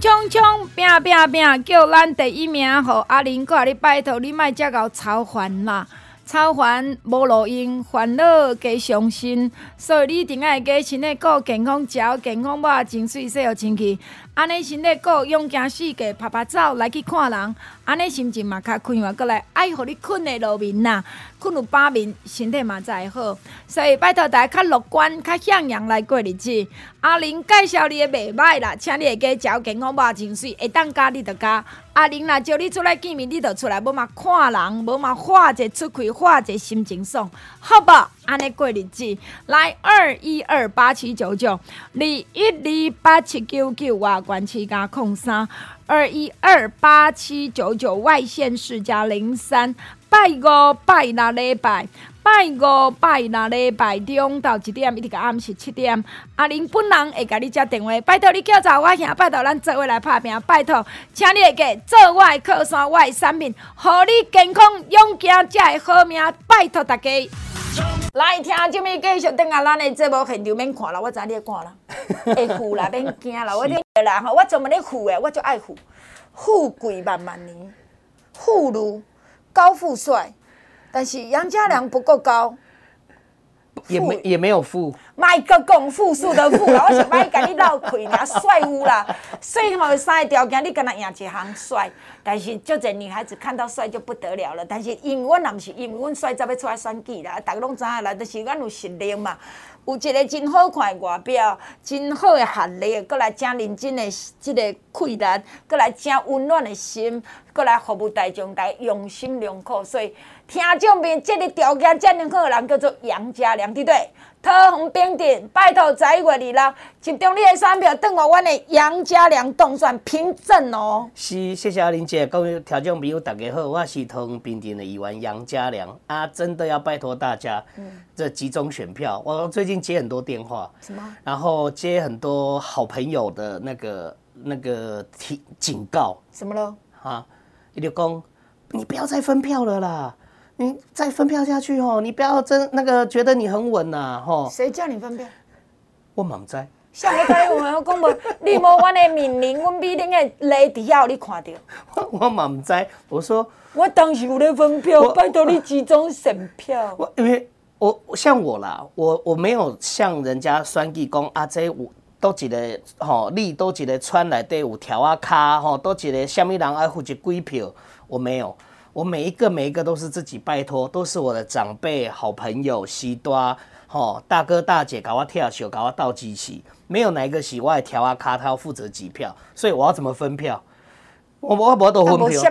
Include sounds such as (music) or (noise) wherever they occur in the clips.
冲冲！拼拼拼！叫咱第一名，互阿玲，哥你拜托你莫遮够操烦啦。操烦无路用，烦恼加伤心，所以你一定爱加穿的够健康，食健康饱，真水洗好清气。安尼身体顾勇行四界拍拍走来去看人，安尼心情嘛较快活，过来爱互你困的落眠呐，困有饱眠，身体嘛才会好。所以拜托大家较乐观、较向阳来过日子。阿玲介绍你的袂歹啦，请你加食健康饱，真水会当加你就加。阿玲若叫你出来见面，你就出来，无嘛看人，无嘛化者出开，化者心情爽，好不？安尼过日子，来二一二八七九九，二一二八七九九啊，关七加空三，二一二八七九九外线四加零三，拜五拜六礼拜，拜五拜六礼拜中到一点，一直到暗时七点，阿玲本人会甲你接电话，拜托你叫查我兄，拜托咱做伙来拍拼，拜托，请你会记做我的靠山，我的产品，互你健康勇健才会好命，拜托大家。来听即面继续等下咱的节目现场免看了，我知你会看了，(laughs) 会富啦，免惊啦，我听啦吼，我专门咧富的，我就爱富，富贵万万年，富如高富帅，但是杨家良不够高，也没也没有富，卖个讲富数的富啦，(laughs) 我想买甲你绕开啦帅有啦，所以吼三个条件你跟他赢一项帅。但是，就这女孩子看到帅就不得了了。但是，因为我也不是因为阮帅才要出来选举啦，大家拢知影啦，就是阮有实力嘛，有一个真好看的外表，真好的学历，搁来正认真的这个气力，搁来正温暖的心，搁来服务大众，来用心良苦。所以，听众朋友，这个条件这么好的人叫做杨家良，对不对？桃红冰镇，拜托十一月二六，集中你的选票，等我阮的杨家良当选凭证哦。是，谢谢阿玲姐，各位听众朋友，大家好，我是桃红冰镇的议员杨家良啊，真的要拜托大家，嗯，这集中选票。我最近接很多电话，什么？然后接很多好朋友的那个那个提警告，什么了？啊，你就讲，你不要再分票了啦。你再分票下去哦，你不要真那个觉得你很稳呐，吼。谁叫你分票？我嘛不知。上个台我们讲无，(laughs) 你无阮的命令，阮必定的雷底下你看到。我我嘛唔知。我说我当时有咧分票，拜托你集中选票。我因为我像我啦，我我没有像人家选举讲啊，这有都一个吼，你都一个村内底有条啊卡吼，都一个什么人爱负责几票，我没有。我每一个每一个都是自己拜托，都是我的长辈、好朋友、师大、吼大哥大姐搞我跳秀，搞我倒机器，没有哪一个喜外条啊卡，他要负责几票，所以我要怎么分票？我我我都分票。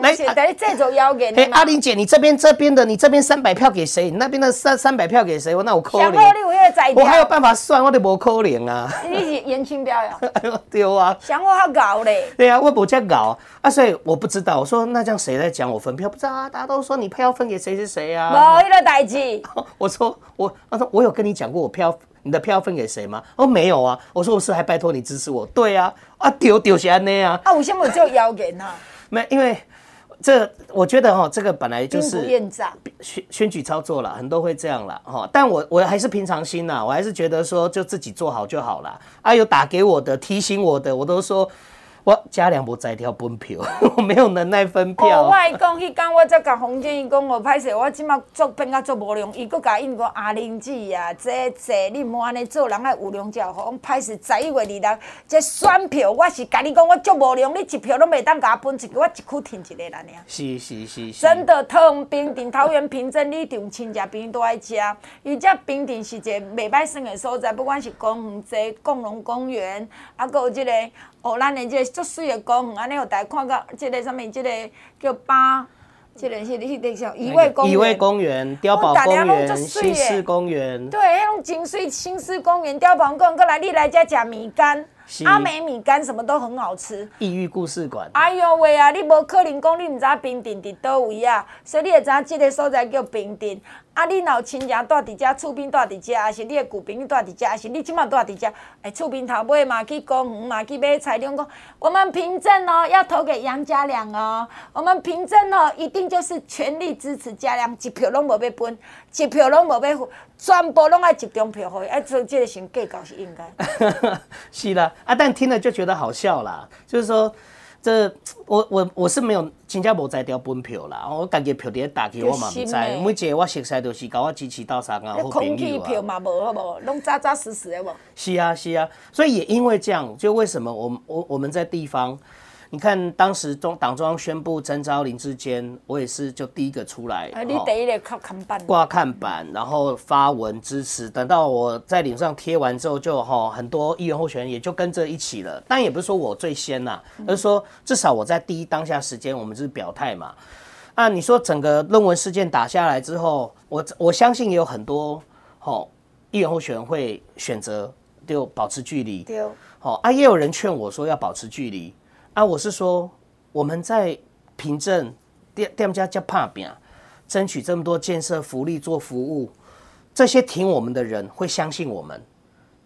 来，这种要给。嘿，阿玲姐，你这边这边的，你这边三百票给谁？你那边的三三百票给谁？我那我扣零。我还有办法算，我得无扣零啊。你是颜清标呀？对啊。想我好搞嘞。对啊，我不这样搞啊，所以我不知道。我说那这样谁在讲我分票？不知道啊，大家都说你票分给谁谁谁啊。没那个代志。(laughs) 我说我，他说我有跟你讲过我票。你的票分给谁吗？哦，没有啊。我说我是还拜托你支持我。对啊，啊丢丢些那啊。啊，为什么就要给他？没，因为这我觉得哈，这个本来就是选选举操作了，很多会这样了哈。但我我还是平常心呐，我还是觉得说就自己做好就好了。啊，有打给我的提醒我的，我都说。我家良无在条分票，(laughs) 我没有能耐分票。哦、我爱讲，迄天我才甲洪建义讲，我歹势，我即马做变甲做无良，伊佫甲因讲阿玲姐啊，这这你莫安尼做，人爱有良才好。我歹势十一月二日，这选票我是甲你讲，我足无良，你一票拢袂当甲我分一个，我一区停一个啦，尔。是是是是。真的，桃园平顶、桃园平镇，你从亲戚朋友都爱食，伊遮平顶是一个袂歹耍的所在，不管是公园、这共荣公园，啊，搁有这个。哦，咱的这个足水的公园，安尼有大家看到这个什么，这个叫巴这个是你那叫乙未公园、乙未公园、碉堡公园、新市公园。对，那种景水新市公园、碉堡公园，过来你来家吃米干。阿美米干什么都很好吃。异域故事馆。哎呦喂啊！你无可能讲你唔知平镇伫倒位啊，所以你会知影这个所在叫平镇。啊，你若有亲戚住伫遮，厝边住伫遮，还是你的旧朋友住伫遮，还是你即马住伫遮？哎，厝边头尾嘛去公园嘛去买菜，你讲我们凭证哦，要投给杨家良哦。我们凭证哦，一定就是全力支持家良，一票拢无要分，一票拢无要，全部拢爱集中票给伊。哎，所以这个是计较是应该。(laughs) 是啦，啊，但听了就觉得好笑啦，就是说。这我我我是没有真正无在调本票啦，我家己票伫咧打去，我嘛毋知。每一个我熟悉就是甲我支持到三啊好朋友啊。空气票嘛无好无，拢扎扎实实的无。是啊是啊，所以也因为这样，就为什么我我我们在地方。你看，当时中党中央宣布征召林志坚，我也是就第一个出来，你第一个靠看板，挂看板，然后发文支持。等到我在脸上贴完之后，就哈很多议员候选人也就跟着一起了。但也不是说我最先呐，而是说至少我在第一当下时间，我们就是表态嘛。啊，你说整个论文事件打下来之后，我我相信也有很多哈议员候选人会选择就保持距离，对，好啊，也有人劝我说要保持距离。啊，我是说，我们在凭证店店家叫怕饼，争取这么多建设福利做服务，这些挺我们的人会相信我们，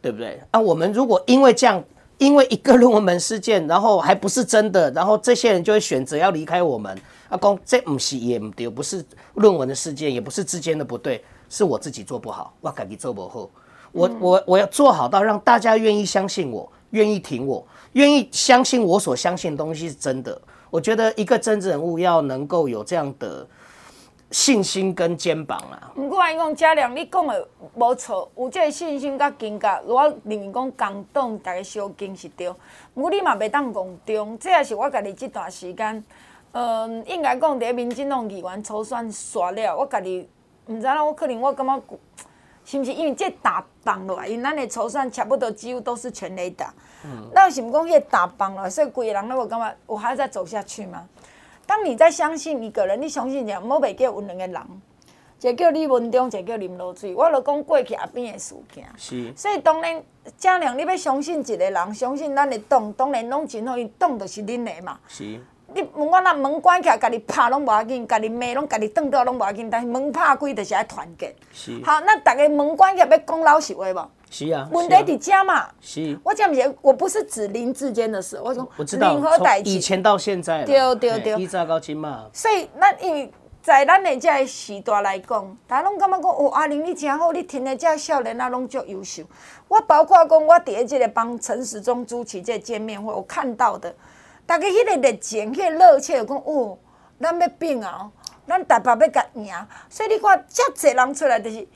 对不对？啊，我们如果因为这样，因为一个论文门事件，然后还不是真的，然后这些人就会选择要离开我们。啊，公这不是也不对，不是论文的事件，也不是之间的不对，是我自己做不好，我自己做不好。我我我要做好到让大家愿意相信我，愿意挺我。愿意相信我所相信的东西是真的。我觉得一个政治人物要能够有这样的信心跟肩膀啊。不过我讲家良，你讲的无错，有这个信心甲肩胛，我认为讲感动大家小金是对。不过你嘛袂当讲中，这也是我家己这段时间，嗯，应该讲在民进党议员初选刷了，我家己毋知影，我可能我感觉是毋是因为这打棒落来，因为咱的初选差不多几乎都是全雷打。那是不讲也打崩了，所以规个人那我感觉？我还要再走下去吗？当你在相信一个人，你相信讲某袂叫有两个人，一个叫李文忠，一个叫林罗水。我著讲过去阿边的事件。是。所以当然，正良你要相信一个人，相信咱的党，当然拢真好，伊党就是恁的嘛。是。你问我那门关起来，家己拍拢无要紧，家己骂拢家己挡掉拢无要紧，但是门拍开就是爱团结。是。好，那逐个门关起来要讲老实话无？是啊，问题伫遮嘛。是。我讲是，我不是指林志坚的事，我说我知道任何代志，以前到现在，对对对，以早到今嘛。所以，咱因为在咱的这个时代来讲，大家拢感觉讲哦，阿玲你真好，你听的这少年啊，拢足优秀。我包括讲，我第一这个帮陈时中主持这个见面会，我看到的，大家迄个热情、迄个热切，讲哦，咱要拼啊，咱台北要甲赢。所以你看，遮济人出来就是。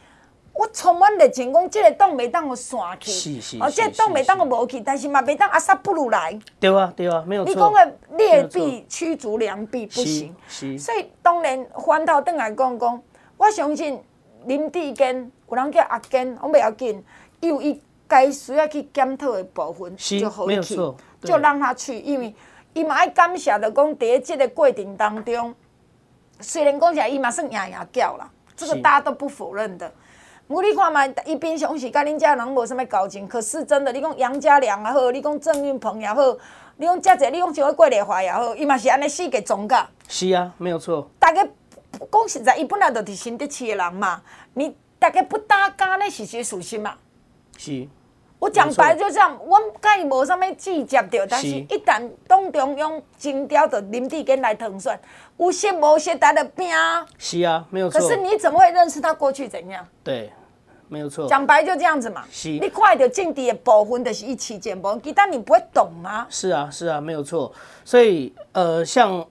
我充满热情，讲即个党袂当我散去，哦，这个党袂当我无去，但是嘛袂当阿萨不如来。对啊，对啊，没有错。你讲的劣币驱逐良币不行，所以当然反头转来讲讲，我相信林志坚有人叫阿坚，我袂要紧，伊有伊该需要去检讨的部分就好去，就让他去，因为伊嘛爱感谢的讲，伫这个过程当中，虽然讲起来伊嘛算赢赢叫啦，这个大家都不否认的。我你看嘛，伊平常时甲恁遮人无啥物交情，可是真的，你讲杨家良也好，你讲郑运鹏也好，你讲遮济，你讲像个郭丽华也好，伊嘛是安尼四个总噶。是啊，没有错。大家讲实在，伊本来就是新德市的人嘛，你大家不搭嘎咧，是些属实嘛。是。我讲白就这样，我甲伊无啥物计较着，但是一旦党中央征调着林志坚来腾选，有些无些他的拼。是啊，没有错。可是你怎么会认识他过去怎样？对。没有错，讲白就这样子嘛。是，你看到政治的部分就是一起见部分，其他你不会懂吗？是啊，是啊，没有错。所以，呃，像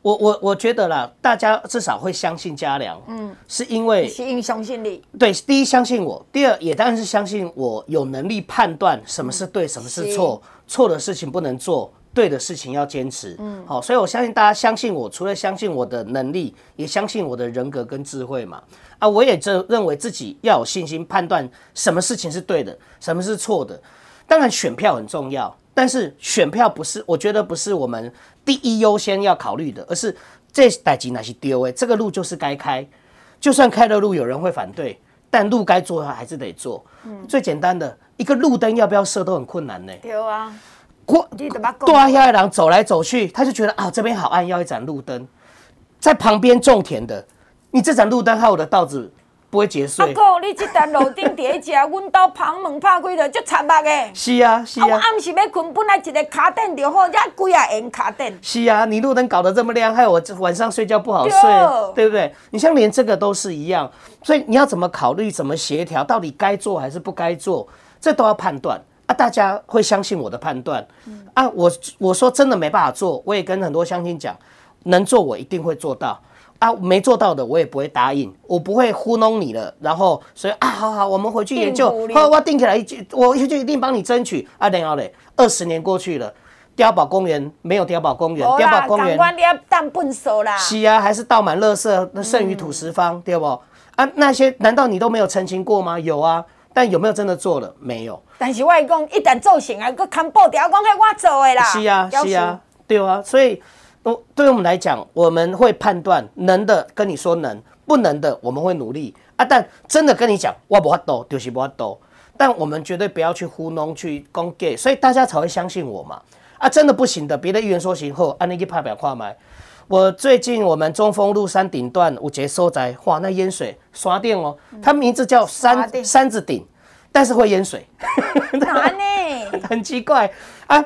我我我觉得啦，大家至少会相信嘉良，嗯，是因为是因相信你。对，第一相信我，第二也当然是相信我有能力判断什么是对，什么是错，错的事情不能做。对的事情要坚持，嗯，好，所以我相信大家相信我，除了相信我的能力，也相信我的人格跟智慧嘛。啊，我也这认为自己要有信心判断什么事情是对的，什么是错的。当然，选票很重要，但是选票不是，我觉得不是我们第一优先要考虑的，而是这代志那是对的，这个路就是该开，就算开了路有人会反对，但路该做还是得做。嗯，最简单的一个路灯要不要设都很困难呢。丢啊，过多啊，下一郎走来走去，他就觉得啊这边好暗，要一盏路灯。在旁边种田的，你这盏路灯害我的稻子不会结穗。阿哥，你这盏路灯第一只，阮兜旁门拍开的，就惨目的。是啊，是啊。我暗时要困，本来一个卡灯就好，才几啊个卡灯。是啊，你路灯搞得这么亮，害我晚上睡觉不好睡，对，对不对？你像连这个都是一样，所以你要怎么考虑，怎么协调，到底该做还是不该做，这都要判断啊。大家会相信我的判断、嗯、啊。我我说真的没办法做，我也跟很多乡亲讲。能做我一定会做到啊，没做到的我也不会答应，我不会糊弄你了。然后所以啊，好好，我们回去研究，好，我定起来，我就一定帮你争取啊。然后嘞，二十年过去了，碉堡公园没有碉堡公园，碉堡公园当笨手啦，是啊，还是倒满垃圾，那剩余土石方，嗯、对不？啊，那些难道你都没有澄清过吗？有啊，但有没有真的做了？没有。但是我讲一旦做成啊，个看报条讲系我做的啦。是啊，是啊，对啊，所以。我对我们来讲，我们会判断能的跟你说能，不能的我们会努力啊。但真的跟你讲，我不法度就是不法度，但我们绝对不要去糊弄去讲假，所以大家才会相信我嘛。啊，真的不行的，别的议员说行后，按那个拍表跨买。我最近我们中峰路山顶段五节收窄，哇，那淹水刷电哦，它名字叫山山子顶，但是会淹水，(laughs) 哪呢？(laughs) 很奇怪啊。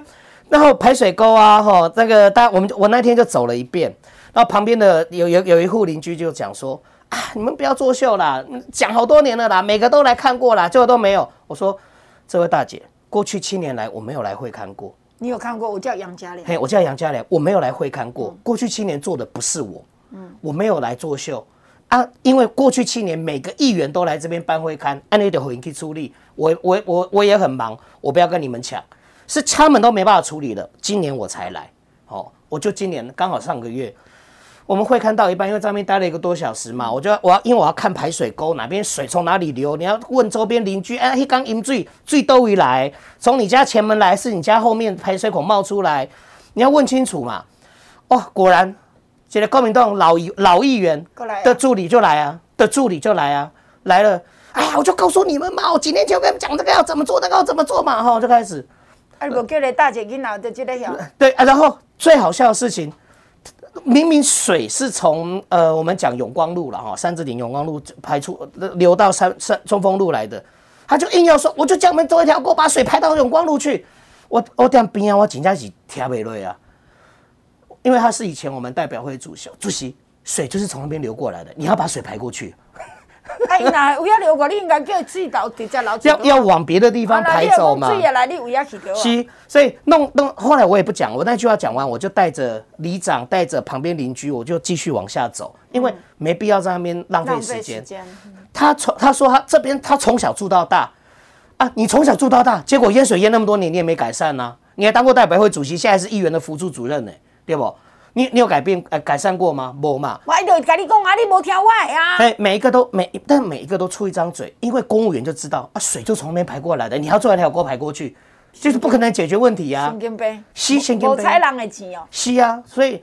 然后排水沟啊，哈，那个大家我们我那天就走了一遍，然后旁边的有有有一户邻居就讲说啊，你们不要作秀啦，讲好多年了啦，每个都来看过啦，最后都没有。我说，这位大姐，过去七年来我没有来会看过。你有看过？我叫杨家良。嘿，我叫杨家良，我没有来会看过。过去七年做的不是我，嗯，我没有来作秀啊，因为过去七年每个议员都来这边办会刊，按你的回应去出力，我我我我也很忙，我不要跟你们抢。是他们都没办法处理了，今年我才来，哦，我就今年刚好上个月，我们会看到一半，因为在那边待了一个多小时嘛，我就我要因为我要看排水沟哪边水从哪里流，你要问周边邻居，哎，一缸饮水水都会来，从你家前门来，是你家后面排水孔冒出来，你要问清楚嘛。哦，果然，现在高明栋老老议员的助理就来啊，的助理就来啊，来了，哎呀，我就告诉你们嘛，我几年前我跟你们讲这个要怎么做，那个要怎么做嘛，哈，就开始。哎，我叫你大姐囡仔就记得晓。对啊，然后最好笑的事情，明明水是从呃我们讲永光路了哈，三子岭永光路排出流到三三中丰路来的，他就硬要说，我就叫我们走一条沟，把水排到永光路去。我我点边啊，我紧张是听不落啊，因为他是以前我们代表会主席，主席水就是从那边流过来的，你要把水排过去。(laughs) 哎，那为了流过，你应该叫水道直接流。要要往别的地方排走嘛。水也来，你为了去是，所以弄弄，后来我也不讲，我那句话讲完，我就带着里长，带着旁边邻居，我就继续往下走，因为没必要在那边浪费时间。他从他说他这边他从小住到大啊，你从小住到大，结果淹水淹那么多年，你也没改善呐、啊。你还当过代表会主席，现在是议员的辅助主任呢，对不？你你有改变呃改善过吗？没嘛。我就跟你讲啊，你没听我啊。哎，每一个都每，但每一个都出一张嘴，因为公务员就知道啊，水就从那边排过来的，你要做一条沟排过去，就是不可能解决问题呀、啊。现金杯，是现金杯。我人的钱哦。是啊，所以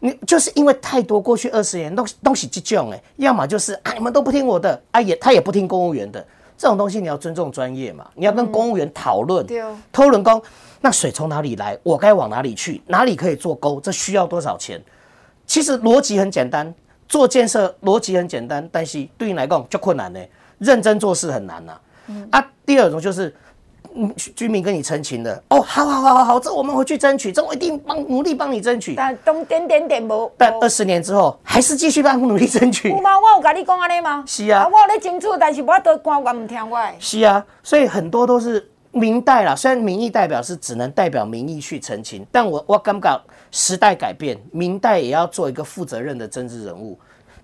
你就是因为太多过去二十年都东西这种哎，要么就是啊你们都不听我的啊也他也不听公务员的这种东西，你要尊重专业嘛，你要跟公务员讨论，偷人工。那水从哪里来？我该往哪里去？哪里可以做沟？这需要多少钱？其实逻辑很简单，做建设逻辑很简单，但是对你来讲就困难呢。认真做事很难呐、啊。嗯、啊，第二种就是，嗯，居民跟你澄清的哦，好好好好好，这我们回去争取，这我一定帮努力帮你争取。但东点点点无。但二十年之后还是继续帮努力争取。有吗？我有跟你讲安尼吗？是啊，我有在争取，但是我都官员唔听我。是啊，所以很多都是。明代啦，虽然民意代表是只能代表民意去澄清，但我我感觉时代改变，明代也要做一个负责任的政治人物。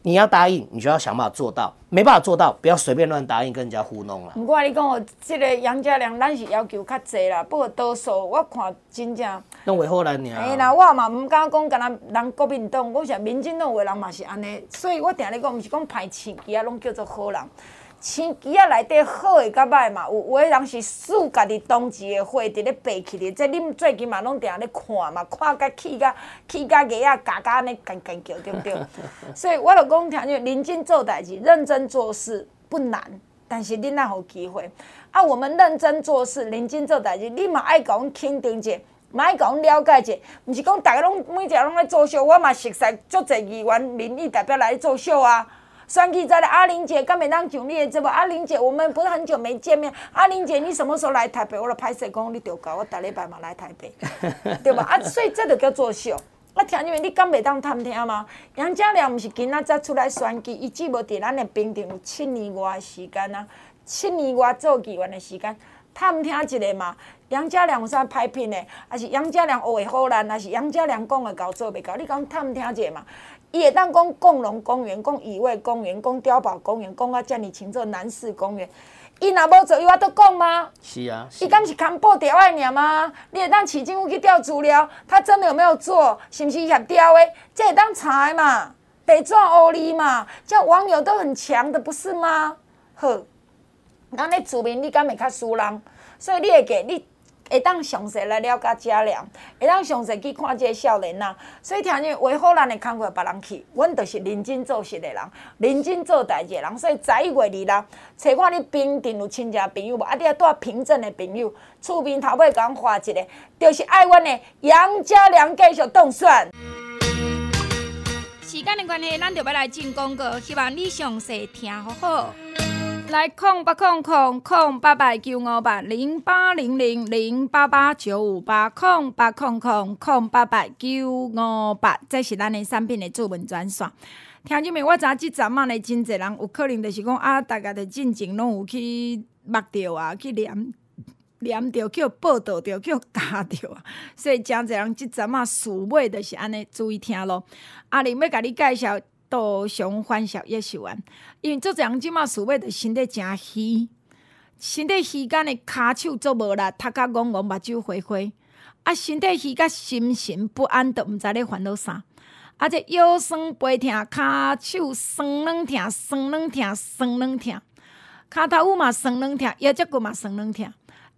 你要答应，你就要想办法做到；没办法做到，不要随便乱答应，跟人家糊弄了。不过你讲我这个杨家良，咱是要求较济啦，不过多数我看真正。拢为好难呢？哎，那我嘛唔敢讲，敢若人国民党，我想民进党的人嘛是安尼，所以我定咧讲，唔是讲排斥，伊啊拢叫做好人。生机仔内底好诶甲歹嘛，有有诶人是数家己当季诶花伫咧爬起哩，即恁最近嘛拢定咧看嘛，看甲气甲气甲个啊，嘎嘎安尼干干叫对毋对？(laughs) 所以我着讲听你认真做代志，认真做事不难，但是恁若有机会啊，我们认真做事，认真做代志，你嘛爱甲阮肯定者，嘛爱甲阮了解者，毋是讲逐个拢每一个拢咧作秀，我嘛熟悉足侪议员民意代表来作秀啊。选举在了，阿玲姐，刚没当上你的这不？阿玲姐，我们不是很久没见面。阿玲姐，你什么时候来台北？我来拍摄讲你丢搞，我大礼拜嘛来台北，(laughs) 对吧？啊，所以这就叫作秀。我，听你们，你敢没当探听吗？杨家良不是今仔才出来选举，伊只无伫咱的平定有七年外的时间啊，七年外做议员的时间，探听一个嘛。杨家良有啥歹品的？还是杨家良学的好难？还是杨家良讲的搞做袂到？你讲探听一下嘛？伊会当讲共荣公园、讲乙未公园、讲碉堡公园、讲啊遮尔清楚南市公园，伊若无做，伊我都讲吗？是啊。伊敢是扛报调爱尔吗？你会当市政府去调资料，他真的有没有做？是毋是协调的？这会当查嘛？白纸黑字嘛？这网友都很强的，不是吗？好，咱咧主民你敢会较输人？所以你会记你。会当详细来了解家良，会当详细去看这个少年呐。所以听见为好咱的看过别人去，阮就是认真做事的人，认真做代志的人。所以十一月二日，找看你平定有亲戚朋友无？啊，你还带平镇的朋友，厝边头尾讲画一个，就是爱阮的杨家良继续当选。时间的关系，咱就要来进广告，希望你详细听好好。来空八空空空八八九五八零八零零零八八九五八空八空空空八八九五八，这是咱的产品的主文专线。听见没？我知影即阵仔咧，真侪人有可能就是讲啊，大家的进前拢有去目着啊，去念念着，叫报道着，叫加着啊。所以真侪人即阵仔事尾就是安尼，注意听咯。阿玲要甲你介绍。杜熊欢笑叶秀安，因为做这样即马事尾的身体诚虚，身体虚干的骹手做无力，头壳戆戆，目睭花花，啊，身体虚甲心神不安，都毋知咧烦恼啥。啊，这腰酸背疼，骹手酸软疼，酸软疼，酸软疼，骹头有嘛酸软疼，腰脊骨嘛酸软疼。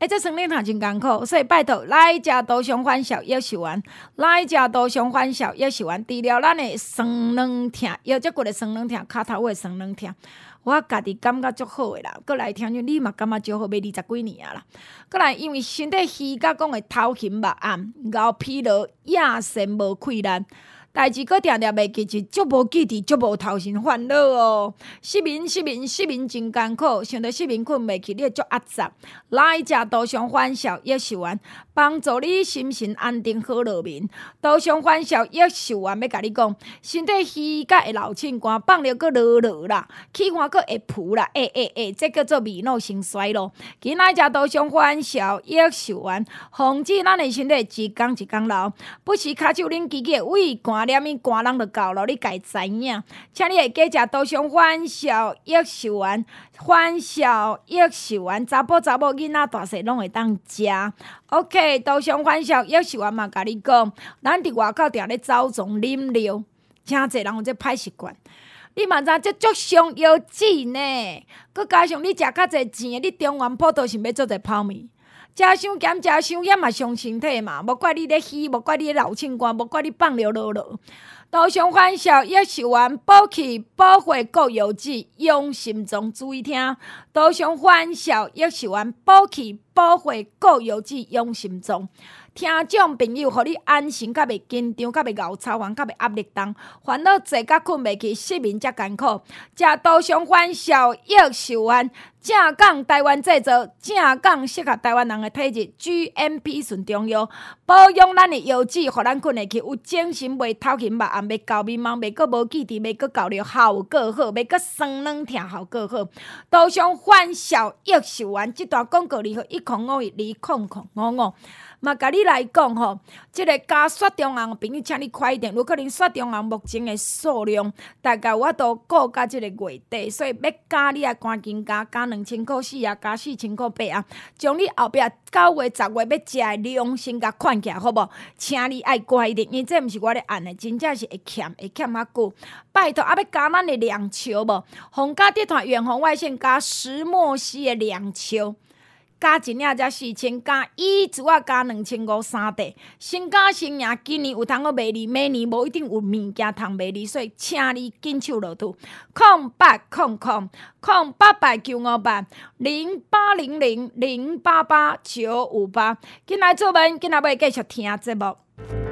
哎，这生理堂真艰苦，所以拜托来食杜熊欢笑叶秀安，来食杜熊欢笑叶秀安，治疗咱的酸软痛，腰脊骨的酸软痛，骹头的酸软痛，我家己感觉足好诶啦。过来听你，你嘛感觉足好，要二十几年啊啦。过来，因为身体虚甲讲诶头昏目暗，熬疲劳，夜神无气力。代志阁定定袂记住，足无记忆，足无头前烦恼哦。失眠失眠失眠真艰苦，想着失眠困袂去，你会足压榨。来遮多想欢笑叶秀完，帮助你心神安定好入眠。多想欢笑叶秀完要甲你讲，身体虚甲会老凊汗，放了阁落落啦，气汗阁会浮啦，诶诶诶，这叫做面脑生衰咯。今来食杜熊欢笑叶秀完，防止咱的身体一工一工老，不是骹手恁记记胃寒。连咪寒人就够了，你该知影。请你会加食多香欢笑叶秀丸，欢笑叶秀丸，查甫查某囡仔大细拢会当食。OK，多香欢笑叶秀丸嘛，甲你讲，咱伫外口定咧走总啉料，真侪人有这歹习惯。你嘛知这足伤腰子呢？佮加上你食较侪钱，你中元普都是要做者泡面。食伤咸，食伤盐嘛伤身体嘛，无怪你咧虚，无怪你咧老清官，无怪你放尿落落。多想欢笑叶秀安，补气保血顾腰子，用心中注意听。多想欢笑叶秀安，补气保血顾腰子，用心中。听众朋友，互你安心，较袂紧张，较袂熬操烦，较袂压力重，烦恼济，甲困袂去，失眠则艰苦。食多香欢笑叶秀安，正港台湾制造，正港适合台湾人的体质，GMP 纯中药，保养咱的腰子，互咱困会去，有精神，袂头晕目暗，袂搞迷茫，袂阁无记忆，袂阁搞了效果好，袂阁酸软痛效果好。杜熊欢笑叶秀丸，这段广告里头一空五二，二空空五五。嘛，甲你来讲吼，即、个加雪中红朋友，请你快一点。如果恁雪中红目前的数量大概我都过到即个月底，所以要加你啊，赶紧加，加两千块四啊，加四千块八啊，将你后壁九月、十月要食的量先甲款起来，好无？请你爱乖一点，因为这毋是我咧按的，真正是会欠，会欠较久。拜托，啊要加咱的两球无？红家集团远红外线加石墨烯的两球。加一领才四千，加一组啊加两千五三块。新家新娘今年有通个卖你，明年无一定有物件通卖你，所以请你紧手落土。空八空空空八百九五八零八零零零八八九五八，进来做文，进来要继续听节目。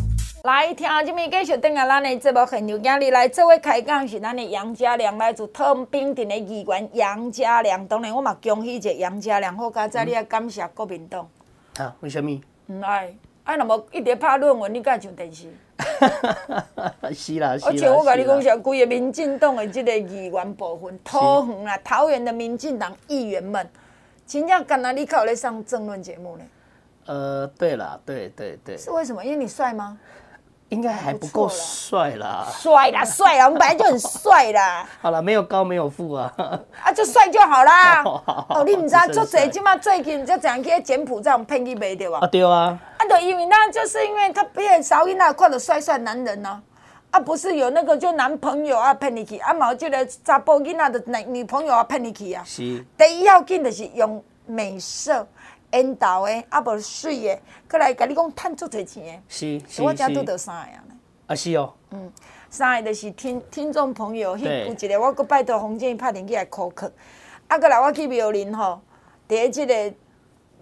来听这面继续等下咱的节目很牛，今日来做位开讲是咱的杨家良，来自汤滨镇的议员杨家良。当然，我嘛恭喜一下杨家良，好佳哉，你也感谢国民党。啊？为什么？唔爱，爱若无一直拍论文，你敢上电视？(laughs) 是啦，是啦。而且我甲你讲，像规个民进党的这个议员部分，桃园啊、桃园的民进党议员们，真正敢若你靠咧上政论节目呢？呃，对啦，对对对。是为什么？因为你帅吗？应该还不够帅啦，帅啦，帅啦，我们本来就很帅啦。(laughs) 好了，没有高没有富啊，(laughs) 啊，就帅就好啦。(laughs) 哦，你唔知道，做这即嘛最近就这样去柬埔寨骗去卖对吧？啊对啊。啊，就因为那就是因为他变少因那看到帅帅男人呢，啊，不是有那个就男朋友啊骗你去，啊，毛就个查甫囡仔的男女朋友啊骗你去啊。是。第一要紧的是用美色。缘投的，啊无水的，过来甲你讲趁足侪钱的。是是是。我家拄到三个啊。啊是哦。嗯，三个就是听听众朋友，迄有一个我阁拜托洪建拍电话来考课，啊，过来我去庙林吼，第一即个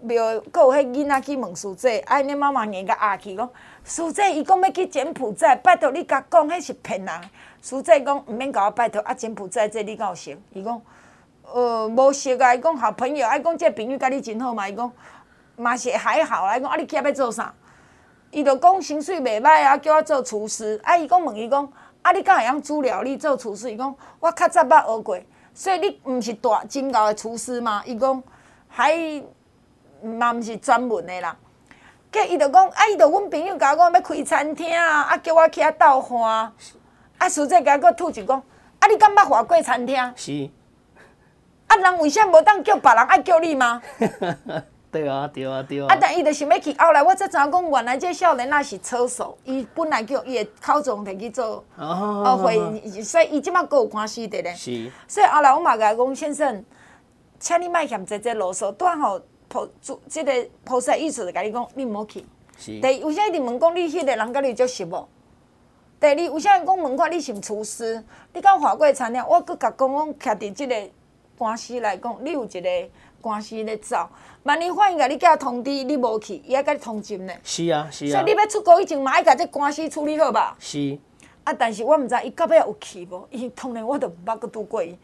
庙，阁有迄囡仔去问师姐，啊，恁妈妈硬甲阿去讲，师姐伊讲要去柬埔寨，拜托你甲讲，迄是骗人。师姐讲毋免甲我拜托，啊，柬埔寨这你敢有熟？伊讲。呃，无熟啊！伊讲好朋友，伊讲即个朋友甲你真好嘛？伊讲嘛是还好啦。伊讲啊，你起来要做啥？伊就讲薪水袂歹啊，叫我做厨师。啊，伊讲问伊讲啊，你敢会晓煮料理做厨师？伊讲我较早捌学过，所以你毋是大真高的厨师嘛？伊讲还嘛毋是专门的啦。计伊就讲啊，伊就阮朋友甲我讲要开餐厅啊，啊叫我去遐斗花。啊，实在甲我吐一讲啊，你敢捌华贵餐厅？是。啊，人为啥无当叫别人爱叫你吗？(laughs) 对啊，对啊，对啊。啊，但伊就想要去，后来我才知影讲，原来这少年那是车手，伊本来叫伊的考状摕去做哦会，所以伊即马阁有关系的咧。是。所以后来我嘛甲伊讲，先生，请你莫嫌这这啰嗦，拄好菩主这个菩萨意思就甲你讲，你毋好去。是。第一，为啥一直问讲你迄个人甲你足熟无？第二，为啥讲问看你是厨师？你敢华贵餐厅？我阁甲讲讲徛伫即个。关系来讲，你有一个官司咧走，万一法院甲你寄通知你无去，伊还甲你通缉呢。是啊，是啊。所以你要出国以前，嘛爱甲这官司处理好吧？是。啊，但是我毋知伊到尾有去无，伊当然我都毋捌阁拄过伊。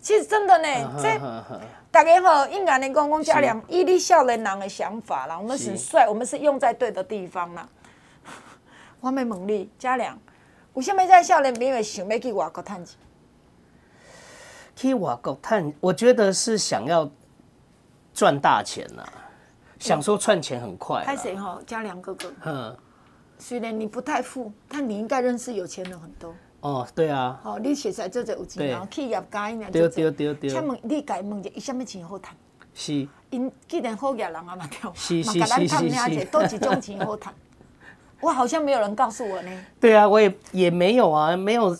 其实真的呢，啊、这大家好，应该能讲讲家良，伊你少年人的想法啦，我们是帅，我们是用在对的地方啦。(laughs) 我没问你，家良，为什么在少年边会想要去外国趁钱？去外国探，我觉得是想要赚大钱呐、啊，想说赚钱很快。开谁哈？家良哥哥。嗯。虽然你不太富，但你应该认识有钱人很多。哦，对啊。好，你现在做这有钱人，企业家一样。对对对对。请问你该问一下，伊什么钱好谈？是。因既然好业人啊嘛，对。是是是是是。都几种钱好谈？(laughs) 我好像没有人告诉我呢。对啊，我也也没有啊，没有。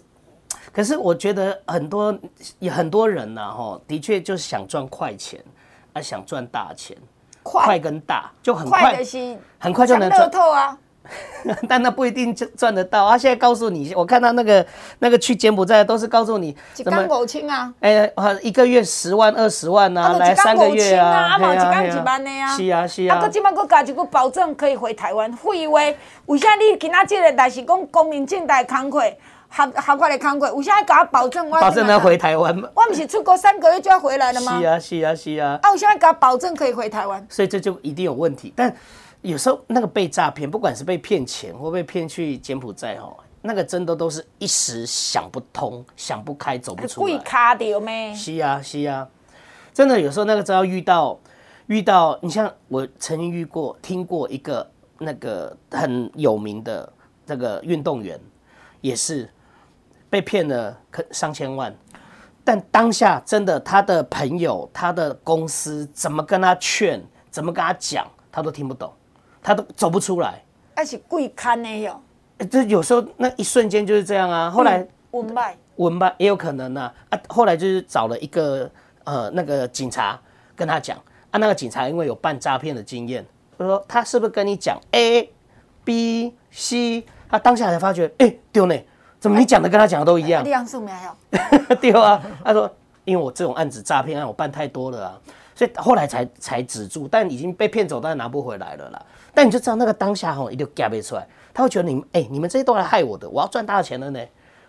可是我觉得很多有很多人呐，哈，的确就是想赚快钱，啊，想赚大钱，快跟大就很快，很快就能赚。乐透啊，(laughs) 但那不一定赚得到。啊现在告诉你，我看到那个那个去柬埔寨都是告诉你，一天五千啊，哎、欸，一个月十万二十万啊，啊来三个月啊，啊，嘛一天一万的啊，是啊是啊。啊，搁即摆搁加一个保证可以回台湾，废话，为啥你今仔日个代是讲公民正大工课？合合法的工作，有啥给他保证？保证他回台湾？我不是出国三个月就要回来了吗？是啊，是啊，是啊。啊，我现在给他保证可以回台湾，所以这就一定有问题。但有时候那个被诈骗，不管是被骗钱或被骗去柬埔寨哦，那个真的都是一时想不通、想不开、走不出来。卡掉咩？是啊，是啊。真的有时候那个只要遇到遇到，你像我曾经遇过、听过一个那个很有名的这个运动员，也是。被骗了可上千万，但当下真的他的朋友、他的公司怎么跟他劝、怎么跟他讲，他都听不懂，他都走不出来。还是贵看的哟。这有时候那一瞬间就是这样啊。后来文脉文脉也有可能啊。啊，后来就是找了一个呃那个警察跟他讲啊，那个警察因为有办诈骗的经验，他说他是不是跟你讲 A、B、C？他当下才发觉，哎，丢呢。怎么你讲的跟他讲的都一样？两数没有。(laughs) 对啊，他说，因为我这种案子诈骗案我办太多了啊，所以后来才才止住，但已经被骗走，但拿不回来了啦。但你就知道那个当下吼，一定夹不出来，他会觉得你们哎、欸，你们这些都来害我的，我要赚大钱了呢，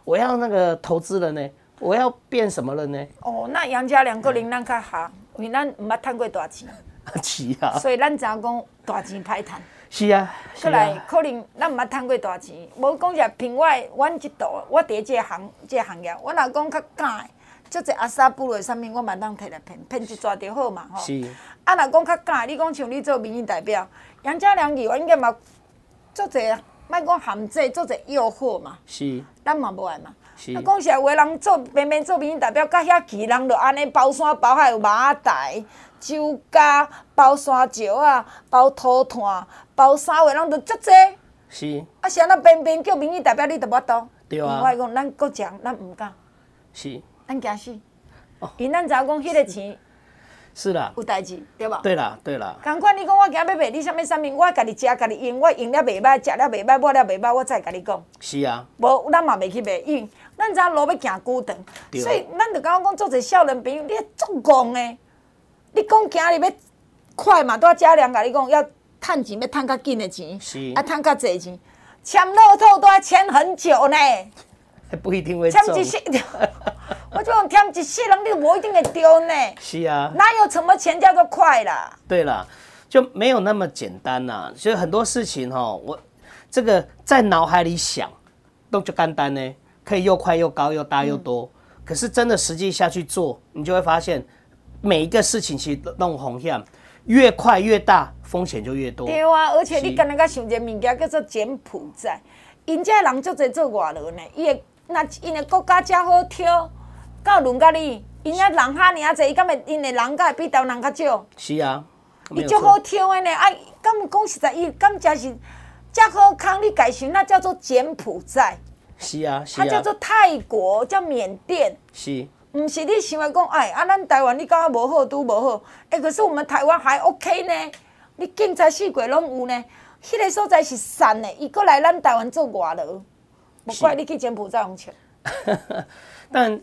我要那个投资了呢，我要变什么了呢？哦，那杨家两个人咱较好，因为咱唔捌赚过大钱。(laughs) 是啊。所以咱知影讲大钱歹赚。是啊，过来可能咱毋捌趁过大钱，无讲实凭我，阮即道，我伫即个行即个行业，我若讲较敢的，即个阿萨布鲁啥物，我嘛当摕来骗，骗一撮就好嘛吼。是。啊，若讲较敢的，你讲像你做民意代表，杨家良议员应该嘛做者，莫讲限制，做者诱惑嘛。是。咱嘛无爱嘛。是。啊，讲实话，人做偏偏做民意代表，甲遐奇人，就安尼包山包海有马台酒家包山石啊，包土炭。包啥话人就足济，是啊，是安那偏偏叫民意代表，你都无多。对啊。我讲咱国强，咱毋敢。是。咱惊死。哦。因咱知影讲迄个钱。是啦。有代志，对吧？对啦，对啦。共款你讲我今日要卖你啥物啥物，我家己食，家己用，我用了袂歹，食了袂歹，抹了袂歹，我再甲你讲。是啊。无，咱嘛袂去卖，因为咱知影路要行久长，所以咱就感觉讲做者少年朋友，你足戆诶。你讲今日要快嘛，拄仔嘉良甲你讲要。趁钱要趁较紧诶钱，是啊，趁较济钱，签乐透都要签很久呢。不一定会中。签一世，(laughs) 我就讲签一世人，你无一定会中呢。是啊。哪有什么钱叫做快啦？对啦，就没有那么简单呐。所以很多事情哈，我这个在脑海里想，都就简单呢，可以又快又高又大又多。嗯、可是真的实际下去做，你就会发现，每一个事情其实都弄红线。越快越大，风险就越多。对啊，而且你刚刚想一个物件叫做柬埔寨，因这人就在做外劳呢。伊个那因个国家真好挑，到轮到你。因遐人哈尔济，伊敢会因的人甲会比台湾人较少？是啊，伊足好挑的呢。啊，敢讲实在，伊敢真是真好康，你改行那叫做柬埔寨。是啊，是啊。它叫做泰国，叫缅甸。是。毋是你想来讲，哎，啊，咱台湾你感觉无好，拄无好，哎、欸，可是我们台湾还 OK 呢，你经济四季拢有呢，迄、那个所在是善的，伊过来咱台湾做外劳，无怪你去柬埔寨用钱。(laughs) 但。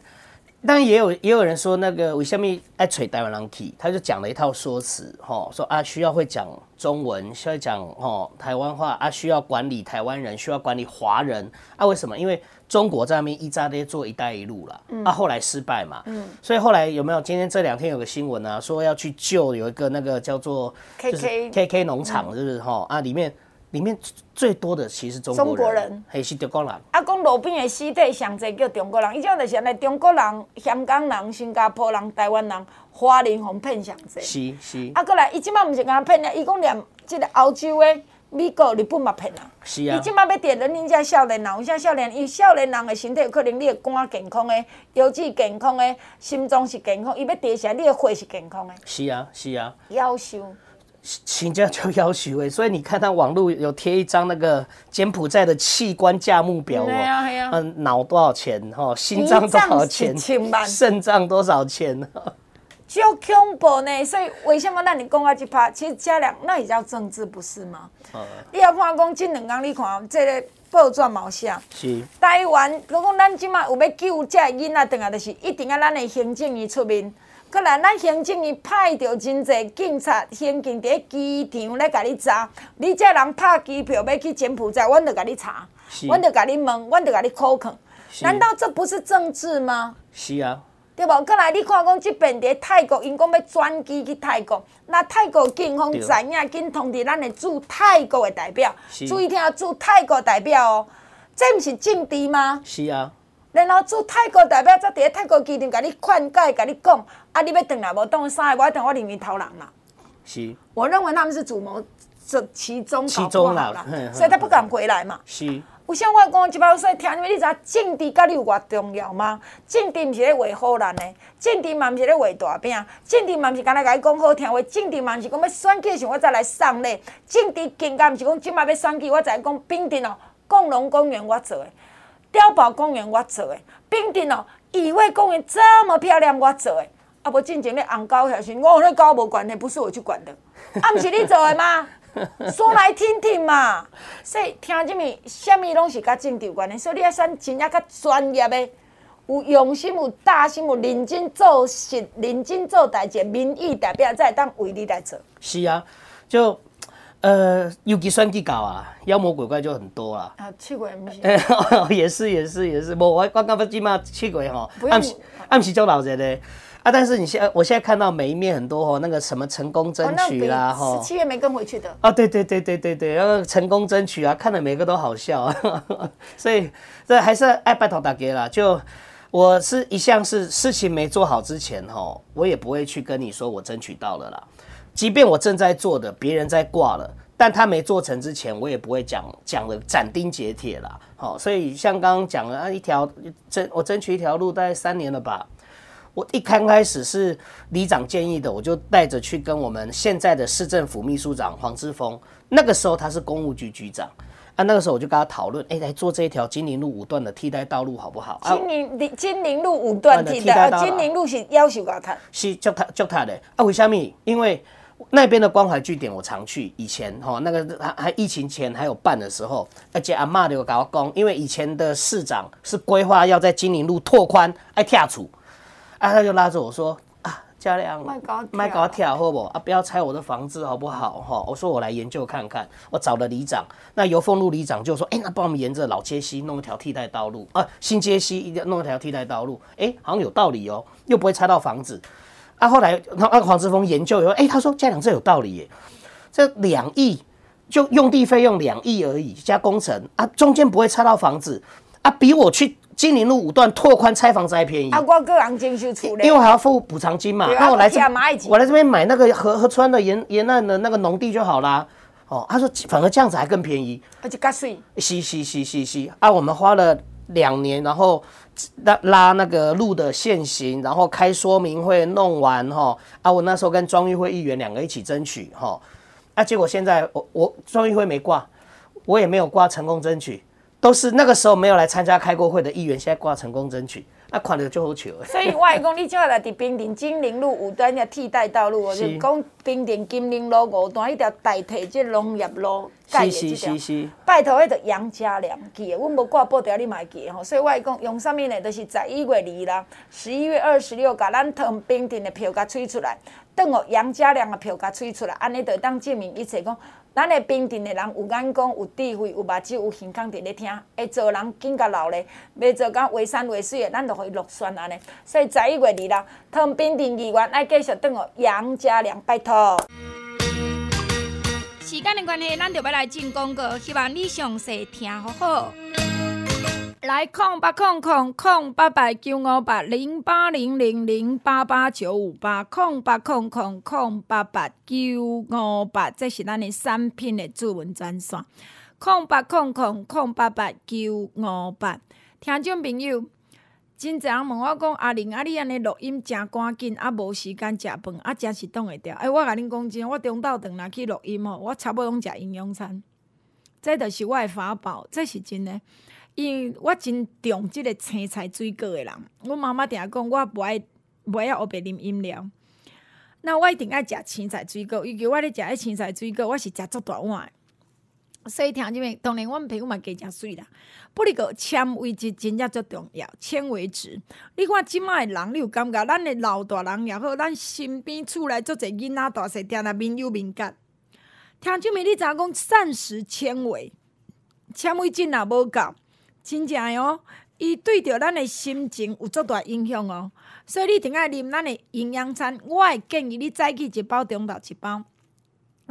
但也有也有人说，那个为什么爱吹台湾人去，他就讲了一套说辞，吼，说啊需要会讲中文，需要讲吼台湾话啊，需要管理台湾人，需要管理华人啊？为什么？因为中国在那边一直在做“一带一路”了，啊，后来失败嘛，嗯，所以后来有没有？今天这两天有个新闻啊，说要去救有一个那个叫做 KK KK 农场，是不是？吼啊，里面。里面最多的其实中国人，还是中国人。啊，讲路边的尸体上济叫中国人，伊种就是安尼，中国人、香港人、新加坡人、台湾人、华人互骗上济。是是。啊，过来，伊即马毋是甲骗啊，伊讲连即个欧洲的、美国、日本嘛骗啊。是啊。伊即马要点人，人家少年人，有啥少年？伊少年人的身体有可能你的肝健康的，腰子健康的，心脏是健康，伊要点啥？你的血是健康的。是啊是啊。夭寿。请教就要许位，所以你看他网络有贴一张那个柬埔寨的器官价目表哦，嗯，脑多少钱哈，心脏多少钱，肾脏多少钱，(laughs) 就恐怖呢。所以为什么咱你讲啊这趴？其实嘉良那也叫政治，不是吗？嗯、你要看讲这两天，你看这个报纸嘛有写。是。台湾如果咱即马有要救这囡仔，等下就是一定要咱的行政院出面。可能咱行政院派着真侪警察、刑警伫机场来甲你查。你这人拍机票要去柬埔寨，阮就甲你查，阮就甲你问，阮就甲你考考。难道这不是政治吗？是啊。对无？过来你看讲即边伫泰国，因讲要转机去泰国，那泰国警方知影，紧通知咱的驻泰国的代表，注意听，驻泰国代表哦，这毋是政治吗？是啊。然后驻泰国代表则伫泰国机场甲你劝解，甲你讲，啊，你要转来无？当三个，我等我里面头人嘛。是。我认为他们是主谋，这其中其中啦，所以他不敢回来嘛。是。有啥我讲一包说，听你知影政治甲你有偌重要吗？政治毋是咧为好人诶，政治嘛毋是咧为大饼，政治嘛毋是干来甲你讲好听话，政治嘛毋是讲要选举时我再来送礼，政治更加毋是讲即摆要选举我再来讲冰镇哦，共荣公园我做诶，碉堡公园我做诶，冰镇哦，乙未公园这么漂亮我做的，啊无进前咧红高遐时，我和那高无关的，不是我去管的，啊毋是你做的吗？说来听听嘛，所以听这么，什么拢是甲政治有关的，所以你要选真正较专业的，有用心、有大心、有认真做事、认真做代志，民意代表才会当为你来做。是啊，就呃，尤其选举搞啊，妖魔鬼怪就很多啦。啊，七鬼不 (laughs) 是？也是也是也是，无我我刚刚起码去过吼，暗时暗时做老人的。啊！但是你现在，我现在看到每一面很多哦，那个什么成功争取啦，哈、七月没跟回去的。啊，对对对对对对，然后成功争取啊，看的每个都好笑，(laughs) 所以这还是爱拜托大家啦。就我是一向是事情没做好之前哈，我也不会去跟你说我争取到了啦。即便我正在做的，别人在挂了，但他没做成之前，我也不会讲讲的斩钉截铁啦。好，所以像刚刚讲了啊，一条争我争取一条路，大概三年了吧。我一刚开始是里长建议的，我就带着去跟我们现在的市政府秘书长黄志峰，那个时候他是公务局局长啊，那个时候我就跟他讨论，哎，来做这一条金陵路五段的替代道路好不好？金陵金陵路五段替代，金陵路是要求给他，是叫他叫他的啊？为什么？因为那边的关怀据点我常去，以前哈那个还还疫情前还有办的时候，而且阿嬷就跟我讲，因为以前的市长是规划要在金陵路拓宽，哎拆除。啊，他就拉着我说：“啊，嘉良，卖搞跳好不？啊，不要拆我的房子好不好？哈，我说我来研究看看。我找了里长，那油凤路里长就说：，哎、欸，那帮我们沿着老街西弄一条替代道路啊，新街西一定要弄一条替代道路。哎、欸，好像有道理哦，又不会拆到房子。啊，后来那那黄之峰研究以后，哎、欸，他说嘉良这有道理耶，这两亿就用地费用两亿而已加工程啊，中间不会拆到房子啊，比我去。”金陵路五段拓宽拆房子还便宜啊！我个人出因为我还要付补偿金嘛。那我来这，我来这边买那个河河川的沿沿岸的那个农地就好啦。哦，他说反而这样子还更便宜，而且加税。是是是是是啊！我们花了两年，然后拉拉那个路的限行，然后开说明会弄完哈。啊，我那时候跟庄玉辉议员两个一起争取哈。啊，结果现在我我庄玉辉没挂，我也没有挂成功争取。都是那个时候没有来参加开过会的议员，现在挂成功争取，那款的就好笑。所以外公，你就要来在兵丁金陵路五段的替代道路，我就讲兵丁金陵路五段一条代替这农业路盖的这条。拜托，那个杨家良记的，我无挂报条，你嘛记吼。所以外公用啥物呢？就是十一月二啦，十一月二十六，把咱屯兵丁的票给吹出来，等我杨家良的票给吹出来，安尼就当证明一切讲。咱的平镇的人有眼光、有智慧、有目睭、有健康，伫咧听，会做人更加老咧，袂做甲为山为水的，咱就可以落选安尼。所以十一月二日，通平镇议员爱继续等我杨家良，拜托。时间的关系，咱就要来进广告，希望你详细听好好。来空八空空空八八九五八零八零零零八八九五八空八空空空八八九五八，这是咱的产品的主文专线。空八空空空八八九五八，听众朋友，真侪人问我讲阿玲啊，你安尼录音真赶紧，啊无时间食饭，啊真是挡会掉。哎，我甲恁讲真，我中昼顿来去录音吼，我差不多拢食营养餐，这就是我的法宝，这是真的。因为我真重即个青菜水果的人，我妈妈定讲我不爱不爱黑白啉饮料，那我一定爱食青菜水果，尤其我咧食迄青菜水果，我是食足大碗的。所以听即面，当然我们皮肤嘛加食水啦。不哩个纤维质真正足重要，纤维质。你看即卖人，你有感觉？咱的老大人也好，咱身边厝内足侪囡仔大细，定定面有敏感。听即面，你知影讲膳食纤维，纤维质若无够，真正哦。伊对着咱的心情有足大影响哦，所以你一定爱啉咱的营养餐。我会建议你早起一包，中昼一包。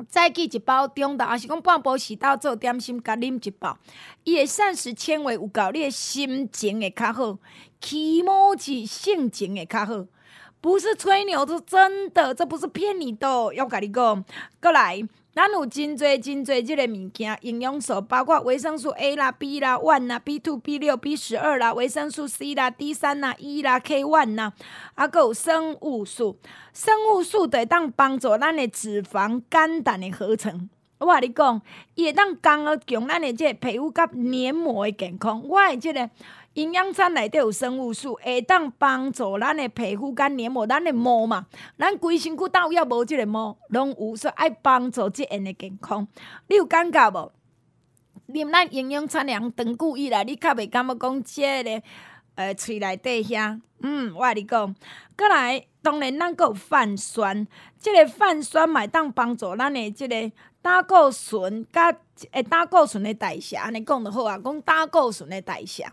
早起一包，中昼也是讲半晡时到做点心，甲啉一包。伊的膳食纤维有够，你的心情会较好，起毛子性情会较好。不是吹牛，是真的，这不是骗你的。要甲你讲，过来。咱有真侪真侪即个物件，营养素包括维生素 A 啦、B 啦、One 啦、B two、B 六、B 十二啦，维生素 C 啦、D 三啦、E 啦、K one 啦，啊，阁有生物素。生物素会当帮助咱的脂肪、肝胆的合成。我甲你讲，伊会当加强咱的即个皮肤甲黏膜的健康。我的即个。营养餐内底有生物素，会当帮助咱的皮肤干黏膜，咱的毛嘛，咱规身躯到要无即个毛，拢有说爱帮助即样的健康。你有感觉无？啉咱营养餐量长久以来，你较袂感觉讲即个呃喙内底遐，嗯，我甲你讲，过来，当然咱阁有泛酸，即、个泛酸嘛会当帮助咱的即个胆固醇甲。诶，胆固醇的代谢，安尼讲就好啊。讲胆固醇的代谢，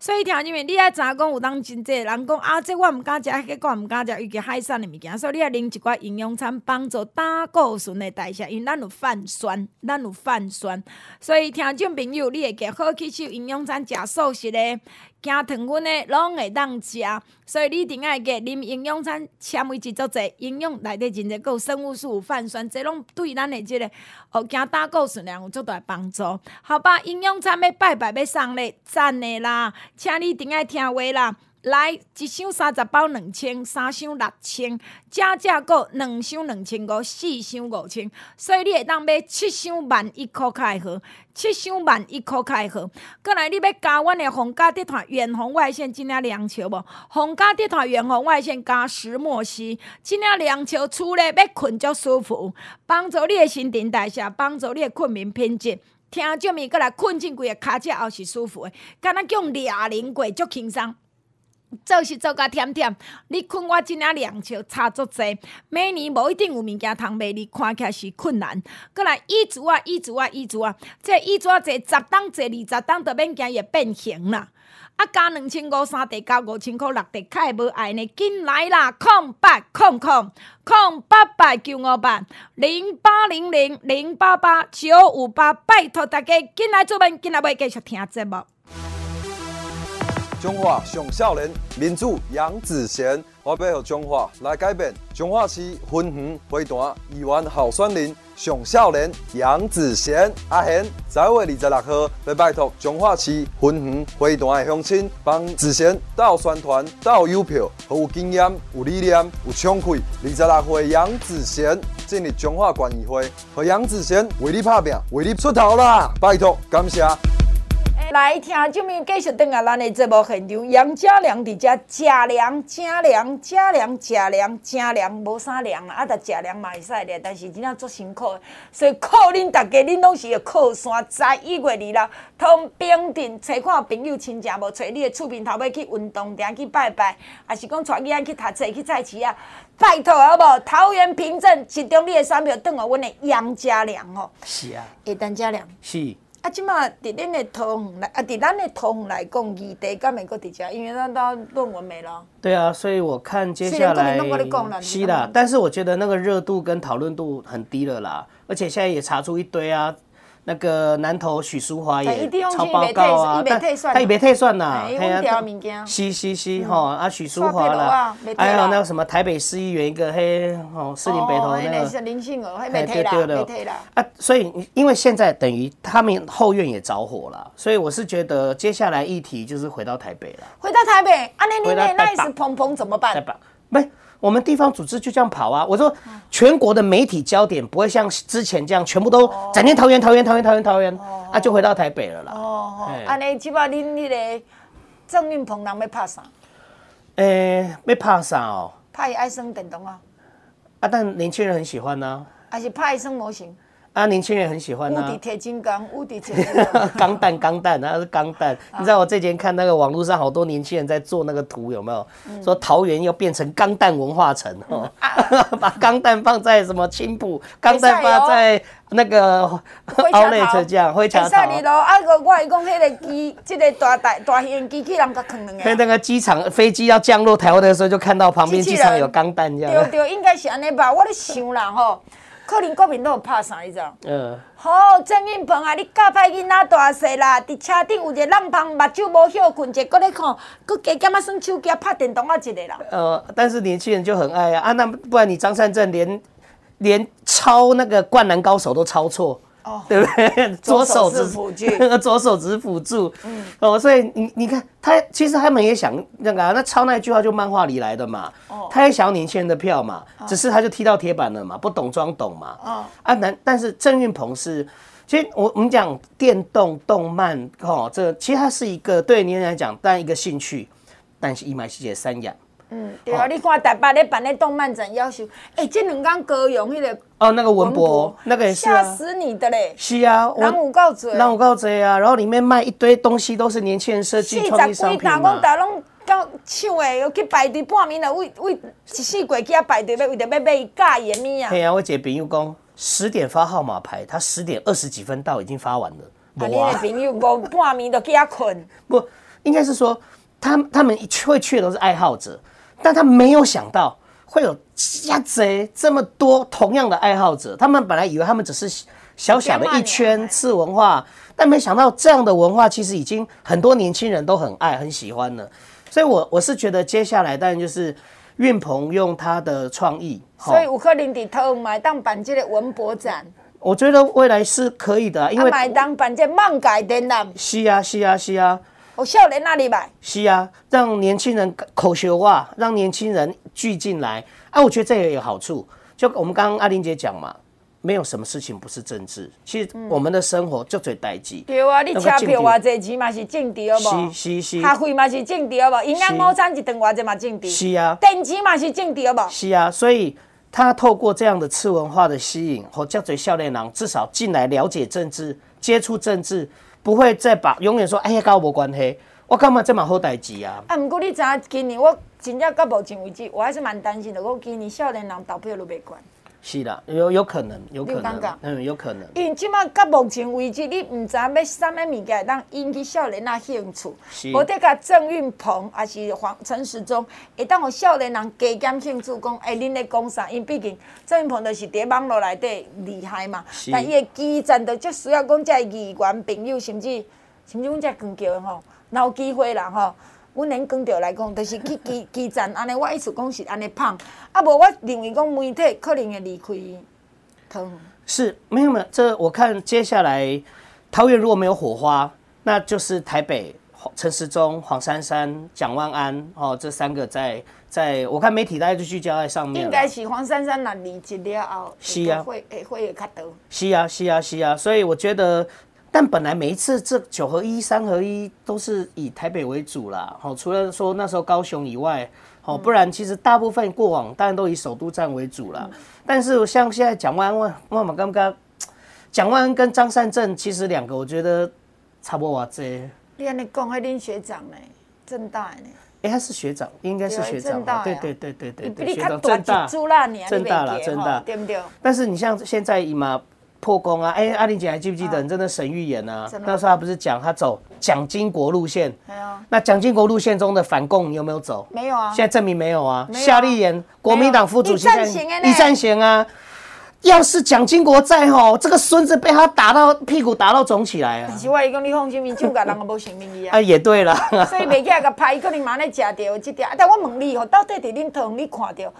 所以听入面，你爱知影讲有当真济人讲啊，这我毋敢食，迄个我毋敢食，尤其海产的物件，所以你爱啉一寡营养餐，帮助胆固醇的代谢，因为咱有泛酸，咱有泛酸，所以听众朋友，你会记好吸收营养餐，食素食的。加糖分的拢会当食，所以你一定爱加啉营养餐，纤维质足侪，营养内底真够生物素、泛酸，这拢对咱的即个哦，惊胆固醇量有足大帮助。好吧，营养餐要拜拜要送礼，赞的啦，请你一定爱听话啦。来一箱三十包两千，三箱六千，加价购两箱两千五，四箱五千，所以你会当买七箱万一箍较会好，七箱万一箍较会好。过来你要加阮的红家地团远红外线，真正凉笑无？红家地团远红外线加石墨烯，真正凉笑，厝内要困足舒服，帮助你的新陈代谢，帮助你的困眠品质。听这物过来困进规个骹脚后是舒服的，敢若叫俩零过足轻松。做是做甲甜甜，你困我真正凉笑，差足济。每年无一定有物件通买，你看起来是困难。过来椅子啊，椅子啊，椅子啊，这椅子啊，坐十档坐二十档，都免惊伊变形啦。啊，加两千五三地加五千块六地，较会无爱呢，紧来啦！空八空空空八八九五八零八零零零八八九五八，拜托大家紧来做伴，紧来要继续听节目。中华上少年民主杨子贤，我要让中华来改变。中华区分园会团议员候选人上少年杨子贤阿贤，十月二十六号拜托中华区分园会团的乡亲，帮子贤到宣传、到邮票，和有经验、有理念、有冲气。二十六岁杨子贤进入中华县议会，和杨子贤为你拍拼，为你出头啦！拜托，感谢。来听，这边继续等下咱的节目现场，杨家良伫遮食凉，真凉，食凉，食凉，真凉，无啥凉啦，啊，但食凉嘛会使咧，但是真正足辛苦，所以靠恁大家，恁拢是要靠山，十一月二日，通平镇找看朋友亲戚无，找你的厝边头尾去运动场去拜拜，还是讲带囡仔去读册去菜市啊？拜托好无？桃园平镇集中你的选票，等下阮的杨家良哦。是啊。会当家良。是。啊，即马伫恁的桃园来，啊，伫咱的桃园来讲，议题敢会搁伫遮，因为咱都论文没了。对啊，所以我看接下来是啦，但是我觉得那个热度跟讨论度很低了啦，而且现在也查出一堆啊。那个南投许淑华也抄报告啊，但他也没退算呐。是是是吼，啊许淑华啦，还有那个什么台北市议员一个嘿吼，士林北投那个林信娥，还没退啦，没退啦。啊，所以因为现在等于他们后院也着火了，所以我是觉得接下来议题就是回到台北了。回到台北，啊那那那一时砰砰怎么办？没。我们地方组织就这样跑啊！我说，全国的媒体焦点不会像之前这样全部都整天桃园、桃园、桃园、桃园、桃园，啊，就回到台北了啦。哦，安尼即摆恁迄个郑运鹏人要拍啥？诶，要拍啥哦？拍伊爱生电动啊？啊，但年轻人很喜欢呐、啊。还是派生模型。啊，年轻人很喜欢啊。无敌铁金刚，无敌铁金刚。(laughs) 钢弹，钢弹，那是钢弹。你知道我这几天看那个网络上好多年轻人在做那个图，有没有？嗯、说桃园要变成钢弹文化城哦，嗯啊、把钢弹放在什么青浦，钢弹放在那个奥莱特这样，会抢头。你咯，啊个我讲迄个机，这个大大大型机器人甲扛两个。那个机场飞机要降落台湾的时候，就看到旁边机场有钢弹这样。对对，应该是安尼吧？我咧想啦吼。可能国民党有拍啥你知道？嗯。好，郑运鹏啊，你教歹囡仔大细啦，伫车顶有一个浪芳，目睭无休困，一个搁咧看，搁加减啊耍手机拍电动啊一个啦。呃，但是年轻人就很爱啊啊，那不然你张善政连连抄那个灌篮高手都抄错。哦，对不对？左手只辅助，(laughs) 左手只辅助。嗯，哦，所以你你看，他其实他们也想那个、啊，那抄那句话就漫画里来的嘛。哦，他也想要年轻人的票嘛，哦、只是他就踢到铁板了嘛，不懂装懂嘛。哦，啊，但但是郑运鹏是，其实我我们讲电动动漫哦，这其实它是一个对年轻人来讲，当然一个兴趣，但是一买细节三养。嗯，对啊，你看台北咧办咧动漫展，要求，哎，这两天高雄迄个哦，那个文博，那个也是啊，吓死你的嘞！是啊，人有够多，人有够多啊，然后里面卖一堆东西，都是年轻人设计创意商品嘛。四十几档，大拢到抢诶，要去排队半暝了，为为一四过去啊排队，要为着要买假盐米啊。对啊，我一个朋友讲，十点发号码牌，他十点二十几分到，已经发完了。啊，你的朋友讲半暝都去遐困？(laughs) 不，应该是说，他他们会去的都是爱好者。但他没有想到会有家贼这么多同样的爱好者，他们本来以为他们只是小小的一圈次文化，但没想到这样的文化其实已经很多年轻人都很爱很喜欢了。所以我，我我是觉得接下来当然就是运鹏用他的创意，所以有可能在桃园买当办这个文博展。我觉得未来是可以的，啊，因为买当办这漫改展览。是啊，是啊，是啊。我少年那里买是啊，让年轻人口学化，让年轻人聚进来啊！我觉得这也有好处。就我们刚刚阿玲姐讲嘛，没有什么事情不是政治。其实我们的生活就最代际。对啊，你车票偌济钱嘛是政治好不？是是是。咖啡嘛是政治好不？营养午餐一顿偌济嘛政治。是啊。电池嘛是政治好不？是啊，所以他透过这样的次文化的吸引，和叫做少年郎至少进来了解政治、接触政治。不会再把永远说哎呀，跟我没关系，我干嘛这嘛好代志啊？啊，不过你知影今年我真正到目前为止，我还是蛮担心的。我今年少年人投票都没关。是的，有有可能，有可能，嗯，有可能。因为即马到目前为止，你唔知要啥物物件当引起少年人兴趣。我得甲郑运鹏还是黄陈时中，会当互少年人加减兴趣，讲哎，恁咧讲啥？因毕竟郑运鹏就是伫网络内底厉害嘛。是但伊个基层就足需要讲遮议员朋友，甚至甚至阮遮光桥吼，有机会啦吼。阮连讲着来讲，就是去基 (laughs) 基站安尼，我意思讲是安尼胖，啊无我认为讲媒体可能会离开汤。是，没有没有，这我看接下来桃园如果没有火花，那就是台北陈时中、黄珊珊、蒋万安哦，这三个在在，我看媒体大家就聚焦在上面。应该是黄珊珊那离职了后，是啊，会会会较多。是啊是啊是啊，所以我觉得。但本来每一次这九合一、三合一都是以台北为主啦，好，除了说那时候高雄以外，好，不然其实大部分过往当然都以首都站为主啦。但是像现在蒋万安，我们刚刚蒋万安跟张善政其实两个，我觉得差不多哇这。你安尼讲，还恁学长呢？政大呢？哎，他是学长，应该是学长，对对对对对对，学长政大，政大了，政大，对不对？但是你像现在以嘛。破功啊！哎、欸，阿玲姐还记不记得？你真的神预言啊！啊那时候他不是讲他走蒋经国路线？没有。那蒋经国路线中的反共，你有没有走？没有啊。现在证明没有啊。夏立言，国民党副主席，一战贤啊！要是蒋经国在吼，这个孙子被他打到屁股打到肿起来啊！奇怪，伊讲你放心，民进党人个无性命啊！啊，也对了。所以袂起来个拍，可能马上食到这条。但我问你吼，到底伫恁头你看到？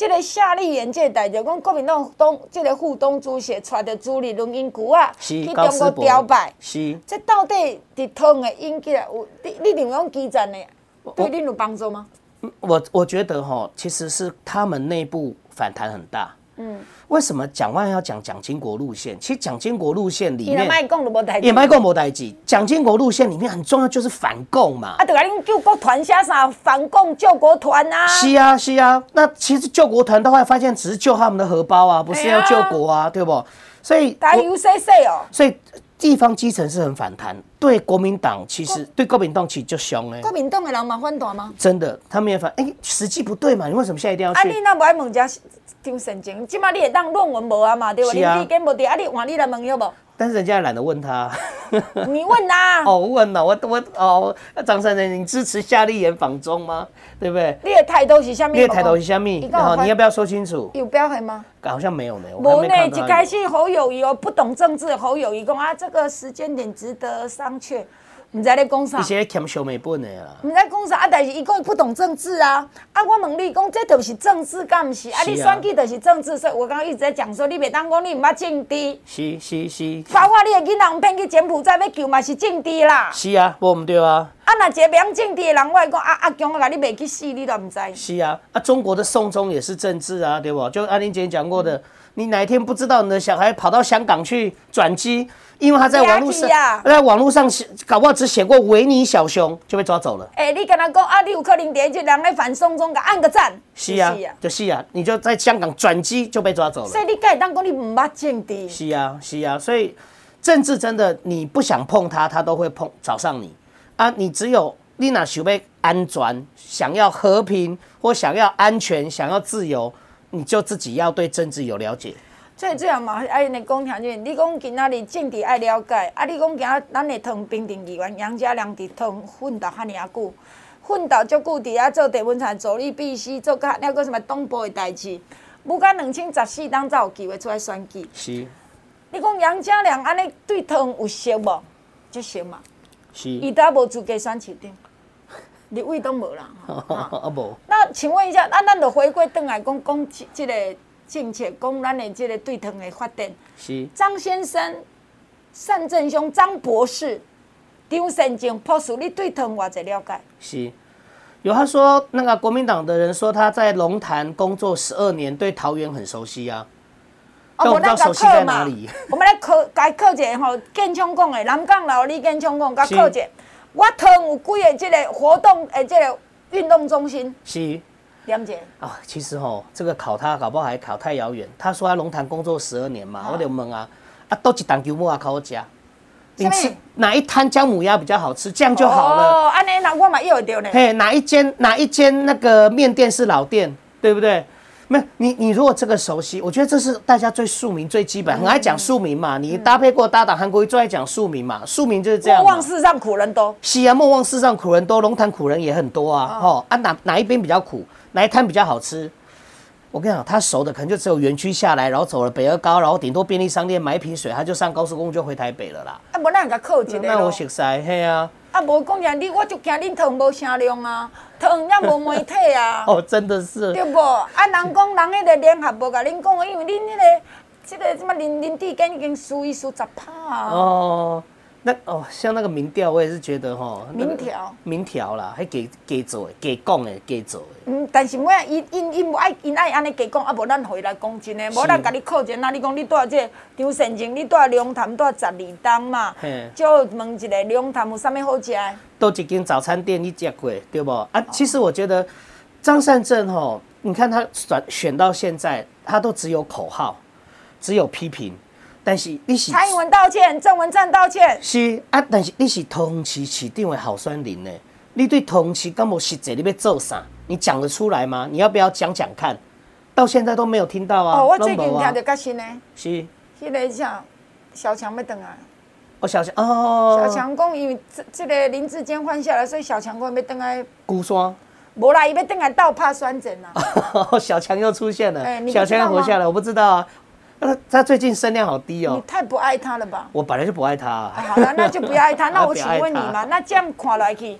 这个夏立言即个代表，讲国民党东即个副东主席带着朱立伦因舅啊去中国表白，是。这到底伫通的引起来有你你认为讲基层的对恁有帮助吗？我我觉得哈，其实是他们内部反弹很大，嗯，为什么蒋万要讲蒋经国路线？其实蒋经国路线里面也卖共无代志，也卖共无代志。蒋经国路线里面很重要就是反共嘛。啊，对啊，恁救国团写啥反共救国团啊？是啊，是啊。那其实救国团到后来发现只是救他们的荷包啊，不是要救国啊，对不？所以打 UCC 哦。所以地方基层是很反弹，对国民党其实对国民党其实就凶哎。国民党的人嘛反弹吗？真的，他们也反哎，时机不对嘛？你为什么现在一定要去？啊，你那不爱问家张善政，即马你会当论文无啊嘛？对不？你意见无对，啊，你换你来问有无？但是人家也懒得问他。(laughs) 你问啊？(laughs) 哦，问了，我我哦，张善政，你支持夏立言访中吗？对不对？你的态度是什么？你的态度是什么？你要不要说清楚？有标痕吗？好像没有呢。无呢，一开始侯友谊哦，不懂政治，侯友谊讲啊，这个时间点值得商榷。唔知咧讲啥，一些欠小美本的啦。毋知讲啥啊，但是伊讲不懂政治啊。啊，我问你讲，这都是政治，干毋是？啊，你选举都是政治，所以我刚刚一直在讲说，你袂当讲你毋捌政治。是是是。包括你的囡仔骗去柬埔寨要救嘛，是政治啦。是啊，无毋对啊。啊，那一个讲政治的人，我讲啊啊，强啊，你袂去死，你都唔知。是啊，啊，中国的送中也是政治啊，对不？就阿玲姐讲过的，你哪一天不知道你的小孩跑到香港去转机？因为他在网络上，在网络上写，搞不好只写过维尼小熊就被抓走了。哎，你跟他讲啊，你有可能第一句人来反送中，给按个赞。是啊，就是啊，你就在香港转机就被抓走了。所以你该当讲你唔捌政治。是啊，是啊，所以政治真的你不想碰它，它都会碰找上你啊。你只有你那想要安全，想要和平或想要安全，想要自由，你就自己要对政治有了解。所以这样嘛，爱你讲条件。你讲今仔日政治爱了解，啊，你讲今仔咱会汤平定议员杨家良伫汤奋斗遐尔久，奋斗足久伫遐做地方财助理必须，做甲了个什么东部的代志，无甲两千十四当才有机会出来选举。是。你讲杨家良安尼对汤有熟无？就熟嘛。是。伊搭无资格选市长，立委都无啦。(laughs) 啊无。那请问一下，那咱就回归转来讲讲即个。政策讲咱的这个对藤的发展，是张先生、单正雄、张博士、张善政博士，你对藤我在了解。是，有他说那个国民党的人说他在龙潭工作十二年，对桃园很熟悉啊。哦，我那个课嘛，我们来考该考一个吼，建昌讲的南港老李建昌讲，该考一个。我汤有几个这个活动诶，这个运动中心。是。啊，其实吼，这个考他搞不好还考太遥远。他说他龙潭工作十二年嘛，我就问啊，啊，都几档牛木啊考我家？你吃哪一摊姜母鸭比较好吃？这样就好了。哦，安尼那我嘛又丢呢。嘿，哪一间哪一间那个面店是老店，对不对？没有你，你如果这个熟悉，我觉得这是大家最庶民最基本，很爱讲庶民嘛。你搭配过搭档韩国瑜，最爱讲庶民嘛。庶民就是这样。莫忘世上苦人多。是啊，莫忘世上苦人多，龙潭苦人也很多啊。哦，啊哪哪一边比较苦？哪一摊比较好吃？我跟你讲，他熟的可能就只有园区下来，然后走了北二高，然后顶多便利商店买一瓶水，他就上高速公路就回台北了啦。啊，无咱个靠近的那我熟悉，嘿啊。啊，无讲讲你，我就惊恁糖无声量啊，糖也无媒体啊。(laughs) 哦，真的是。对不？啊，人讲人迄个联合无甲恁讲，因为恁迄个这个什么林林志根已经输伊输十趴啊。哦。那哦，像那个民调，我也是觉得哈，民调，民调啦，还给给做的，给讲的，给做的。嗯，但是我因因因无爱因爱安尼给讲，啊无咱回来讲真诶，无咱甲你考证，那你讲你住这张善政，你住龙潭住十二档嘛？就问一个龙潭有啥物好食？都一间早餐店你食过对不？啊，其实我觉得张善政吼，你看他选选到现在，他都只有口号，只有批评。但是你是蔡英文道歉，郑文灿道歉。是啊，但是你是通市市长的候选人呢？你对通市敢无实际？你要做啥？你讲得出来吗？你要不要讲讲看？到现在都没有听到啊。哦，我最近听到较新呢。是。迄个啥小强要等啊？哦，小强哦。小强讲，因为这这个林志坚换下来，所以小强讲要等来。孤山。无啦，伊要等来倒拍选战啊。(laughs) 小强又出现了。欸、小强活下来，我不知道啊。他他最近声量好低哦，你太不爱他了吧？我本来就不爱他。啊。好了，那就不要爱他。(laughs) 那我请问你嘛，那这样看来去，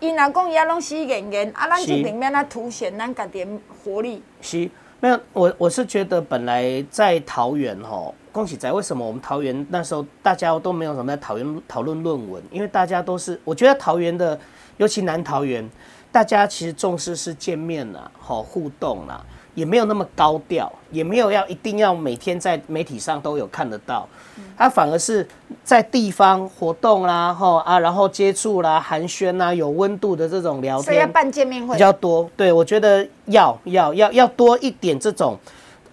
伊老公伊啊拢死硬硬，啊，咱这里面来凸显咱家点活力。是，没有，我我是觉得本来在桃园吼，恭喜仔为什么我们桃园那时候大家都没有什么在讨论讨论论文，因为大家都是，我觉得桃园的，尤其南桃园，大家其实重视是见面啦，好互动啦。也没有那么高调，也没有要一定要每天在媒体上都有看得到，他反而是在地方活动啦，吼啊，然后接触啦、寒暄啦、有温度的这种聊天，所以要办见面会比较多。对，我觉得要要要要多一点这种。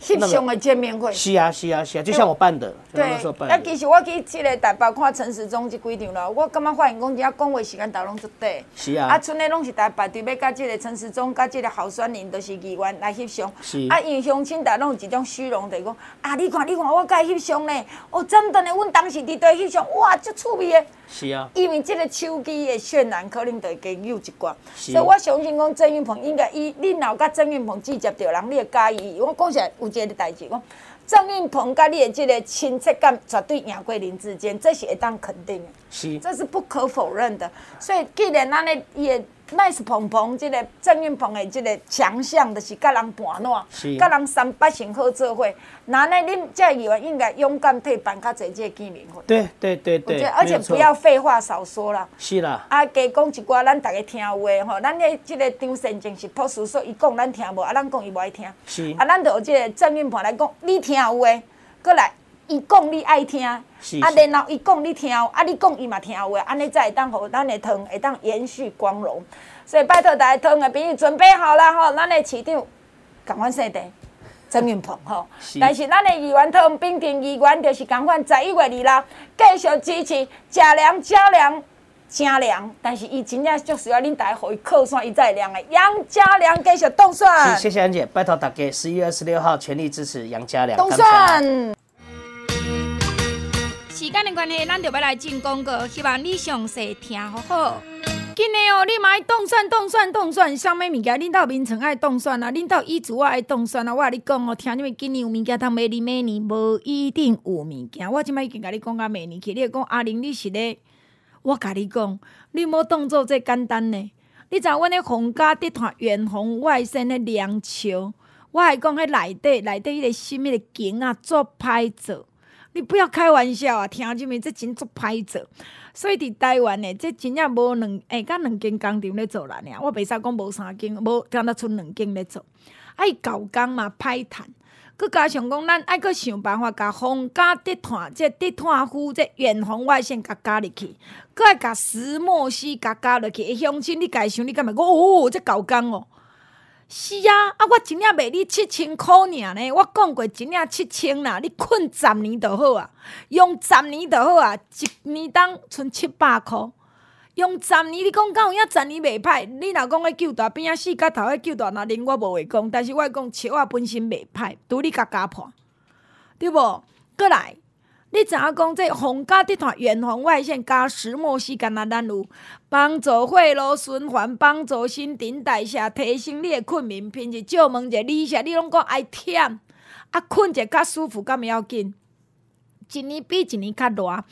翕相的见面会是啊是啊是啊，就像我办的，对。那其实我去这个台北看陈时中这几场了，我感觉发现讲，人家讲话时间都拢足短。是啊。啊，剩的拢是台北对要，甲这个陈时中，甲这个候选人，都是议员来翕相。是。啊，因为乡亲大拢有一种虚荣，就是讲啊，你看你看，我甲伊翕相呢，哦，真的呢，阮当时伫对翕相，哇，足趣味的。是啊。因为这个手机的渲染，可能就会加有一寡。是。所以我相信讲郑云鹏应该伊，你若有甲郑云鹏直接着人，你会介意。我讲起来有一个代志讲。郑云鹏甲你的这个亲切感绝对赢过林智坚，这是会当肯定的，是，这是不可否认的。所以既然咱的也。nice 鹏鹏，即个郑运鹏的即个强项，就是甲人盘烂，是，甲人三八成好做伙。那呢，恁这议员应该勇敢替办较侪即个见面会。对对对对。而且不要废话少说啦。是啦。啊，加讲一寡咱逐个听有话吼，咱的即个张善政是朴实说，伊讲咱听无，啊，咱讲伊无爱听。是。啊，咱就有即个郑运鹏来讲，你听有话，过来。伊讲你爱听，啊，然后伊讲你听，啊，你讲伊嘛听话，安尼才会当互咱的汤会当延续光荣。所以拜托大家汤的朋友准备好了吼，咱的市长赶快说的曾云鹏吼。但是咱的议员汤并定议员就是讲，款十一月二啦，继续支持加凉加凉加凉。但是伊真正就需要恁大家互伊靠山伊再量的杨家良继续当选。谢谢安姐，拜托大家十一月二十六号全力支持杨家良。时间的关系，咱就要来进广告，希望你详细听好好。今日哦，你嘛爱冻蒜、冻蒜、冻蒜，啥物物件？恁兜眠床爱冻蒜啊，恁兜衣橱爱冻蒜啊。我甲你讲哦，听你们今年有物件通买你明年，无一定有物件。我即摆已经甲你讲甲买呢去，你会讲阿玲，你是咧？我甲你讲，你莫当做这简单呢。你知影阮咧皇家地毯远红外线的凉树，我还讲迄内底内底迄个新迄个景啊，做歹做。你不要开玩笑啊！听这面这真足歹做，所以伫台湾呢，这真正无两哎，甲两间工厂咧做啦尔。我袂使讲无三间，无敢若出两间咧做。爱搞工嘛，歹趁。佮加上讲，咱爱佮想办法，甲皇家地毯这地毯夫这远红外线甲加入去，佮爱甲石墨烯甲加入去。乡亲，你家想，你敢会讲哦，这搞工哦？是啊，啊，我一领卖你七千箍尔呢。我讲过一领七千啦，你困十年就好啊，用十年就好啊，一年当剩七百箍。用十年，你讲敢有影十年袂歹？你若讲个救大边啊，四角头个救大那恁我无话讲，但是我讲笑话本身袂歹，拄你甲加破，对无？过来。你知影讲这皇家地毯远红外线加石墨烯，干那咱有帮助血路循环，帮助新陈代谢，提升你的困眠品质。借问者，你说你拢讲爱忝，啊困者较舒服，敢袂要紧？一年比一年较热，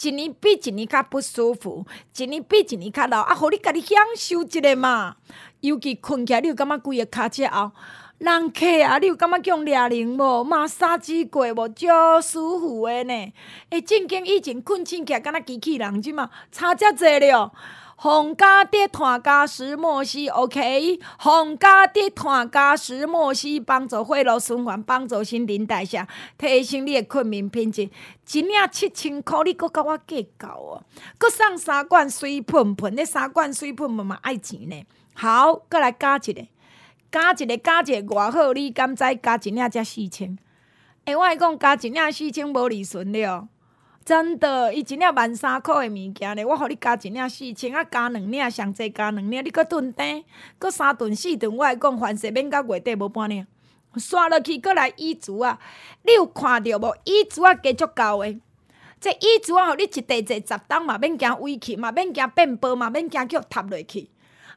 一年比一年较不舒服，一年比一年较老，啊，互你家己享受一下嘛。尤其困起来，你有感觉规个骹侧后。人客啊，你有感觉叫掠人无？马杀鸡过无？足舒服的呢。诶，正经以前困醒起来，敢若机器人即嘛，差遮济了。皇家地毯加石墨烯，OK。皇家地毯加石墨烯，帮助血路循环，帮助新陈代谢，提升你的困眠品质。一领七千箍，你阁甲我计较哦？阁送三罐水喷喷，那三罐水喷喷嘛爱钱呢。好，阁来加一个。加一个加一个偌好，你敢知加一领才四千？诶、欸，我来讲加一领四千无利润了，真的，伊一领万三块的物件咧，我互你加一领四千，啊加两领上济加两领，你阁炖蛋，阁三顿四顿，我来讲凡事免到月底无半领，刷落去搁来衣橱啊，你有看着无？衣橱啊加足够诶，这衣橱啊，你一地坐十档嘛，免惊歪去嘛，免惊变薄嘛，免惊叫塌落去。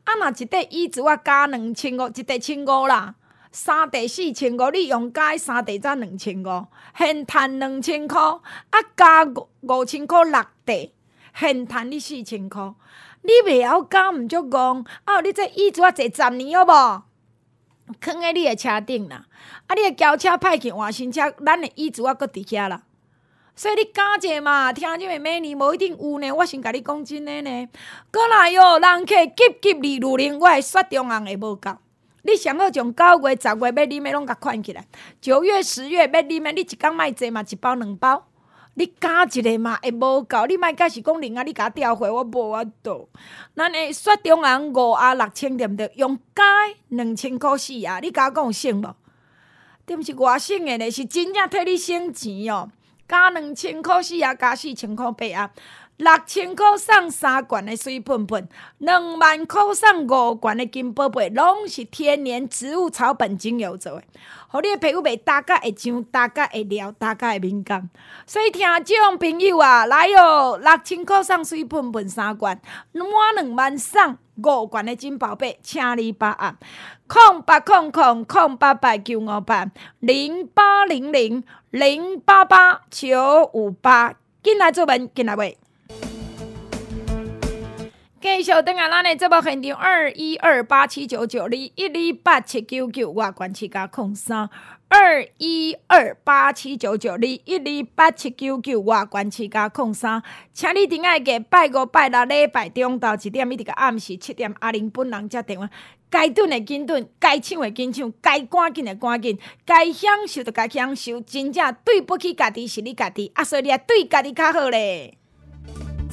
啊，若一块椅子啊，加两千五，一块千五啦，三块四千五，你用加三块才两千五，现赚两千箍，啊加五五千箍六块，现赚你四千箍，你袂晓加毋足戆，啊，你这椅子啊坐十年好无？囥喺你诶车顶啦，啊，你诶轿车歹去换新车，咱诶椅子啊搁伫遐啦。所以你加者嘛，听这个美女无一定有呢。我先甲你讲真诶呢。过来哟，人客急急里路零，我会雪中红会无够。你上好从九月、十月要啉诶拢甲款起来，九月、十月要啉诶，你一工卖济嘛，一包两包，你加一个嘛会无够，你莫假是讲零啊，你甲调回我无法度。咱的雪中红五啊六千对毋对？用加两千箍四啊，你甲我讲有省无？对毋是外省的咧，是真正替你省钱哦。加两千块四啊，加四千块八啊。六千块送三罐的水喷喷，两万块送五罐的金宝贝，拢是天然植物草本精油做的，互你的皮肤袂大甲会脏，大甲会撩，大甲会敏感。所以听众朋友啊，来哦，六千块送水喷喷三罐，满两万送五罐的金宝贝，请你把握，空八空空空八八九五八零八零零零八八九五八，进来做文，进来买。继续等下，咱的节目现场二一二八七九九二一二八七九九，我关七加空三二一二八七九九二一二八七九九，我关七加空三，请你顶爱个拜五拜六礼拜中昼一点一直到暗时七点，阿玲本人接电话，该顿的紧顿，该唱的紧唱，该赶紧的赶紧，该享受的该享受，真正对不起家己是你家己，啊，所以你也对家己较好咧。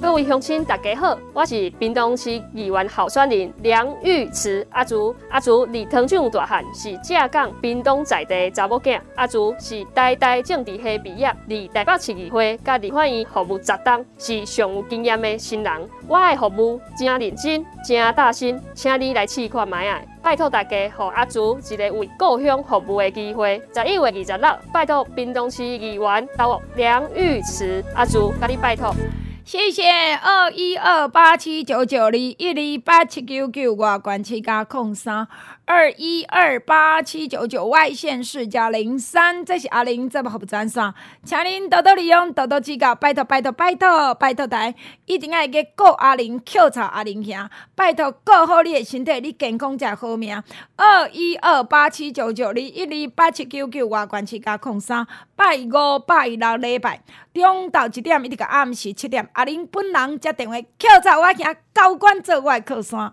各位乡亲，大家好，我是屏东市议员候选人梁玉慈阿竹。阿竹离汤厂大汉，是正港屏东在地查某囝。阿竹是代代政治系毕业，离台北市议会甲立法院服务十年，是上有经验的新人。我的服务真认真，真大心，请你来试看觅啊！拜托大家，给阿竹一个为故乡服务的机会。十一月二十六，拜托屏东市议员到梁玉慈阿竹，甲你拜托。谢谢二一二八七九九二一二八七九九，外关七加空三。二一二八七九九外县市加零三，这是阿玲这么好不转送，请您多多利用，多多指教，拜托拜托拜托拜托大家，一定要给顾阿玲，口罩阿玲兄，拜托顾好你的身体，你健康才好命。二一二八七九九二一二八七九九，我关七加空三拜五拜六礼拜中昼一点一直到暗时七点。阿玲本人接电话，扣查我行高官做我的靠山。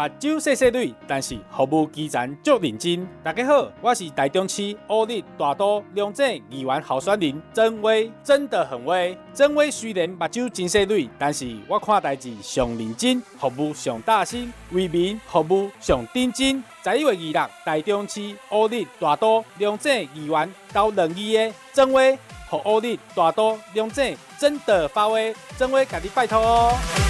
目睭细细蕊，但是服务基层足认真。大家好，我是台中市乌日大都龙井议员候选人曾威，真的很威。曾威虽然目睭真细蕊，但是我看代志上认真，服务上大心，为民服务上认真。十一月二日，台中市乌日大都龙井议员到两议的曾威。和乌日大都龙井真的发威，曾威家己拜托哦。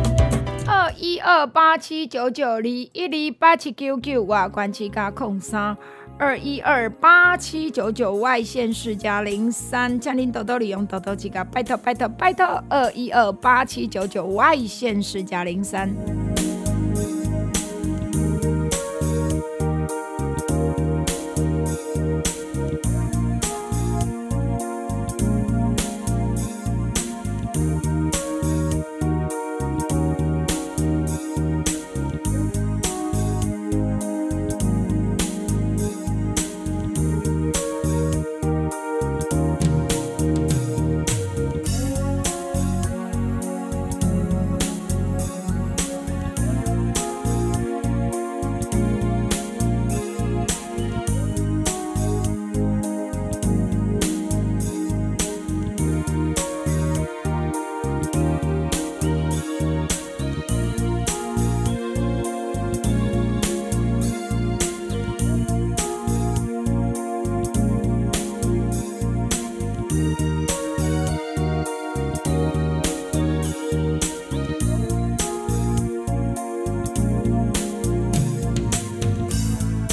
二一二八七九九二一零八七九九外关七加空三二一二八七九九外线是加零三，将您多多利用多多几个拜托拜托拜托二一二八七九九外线是加零三。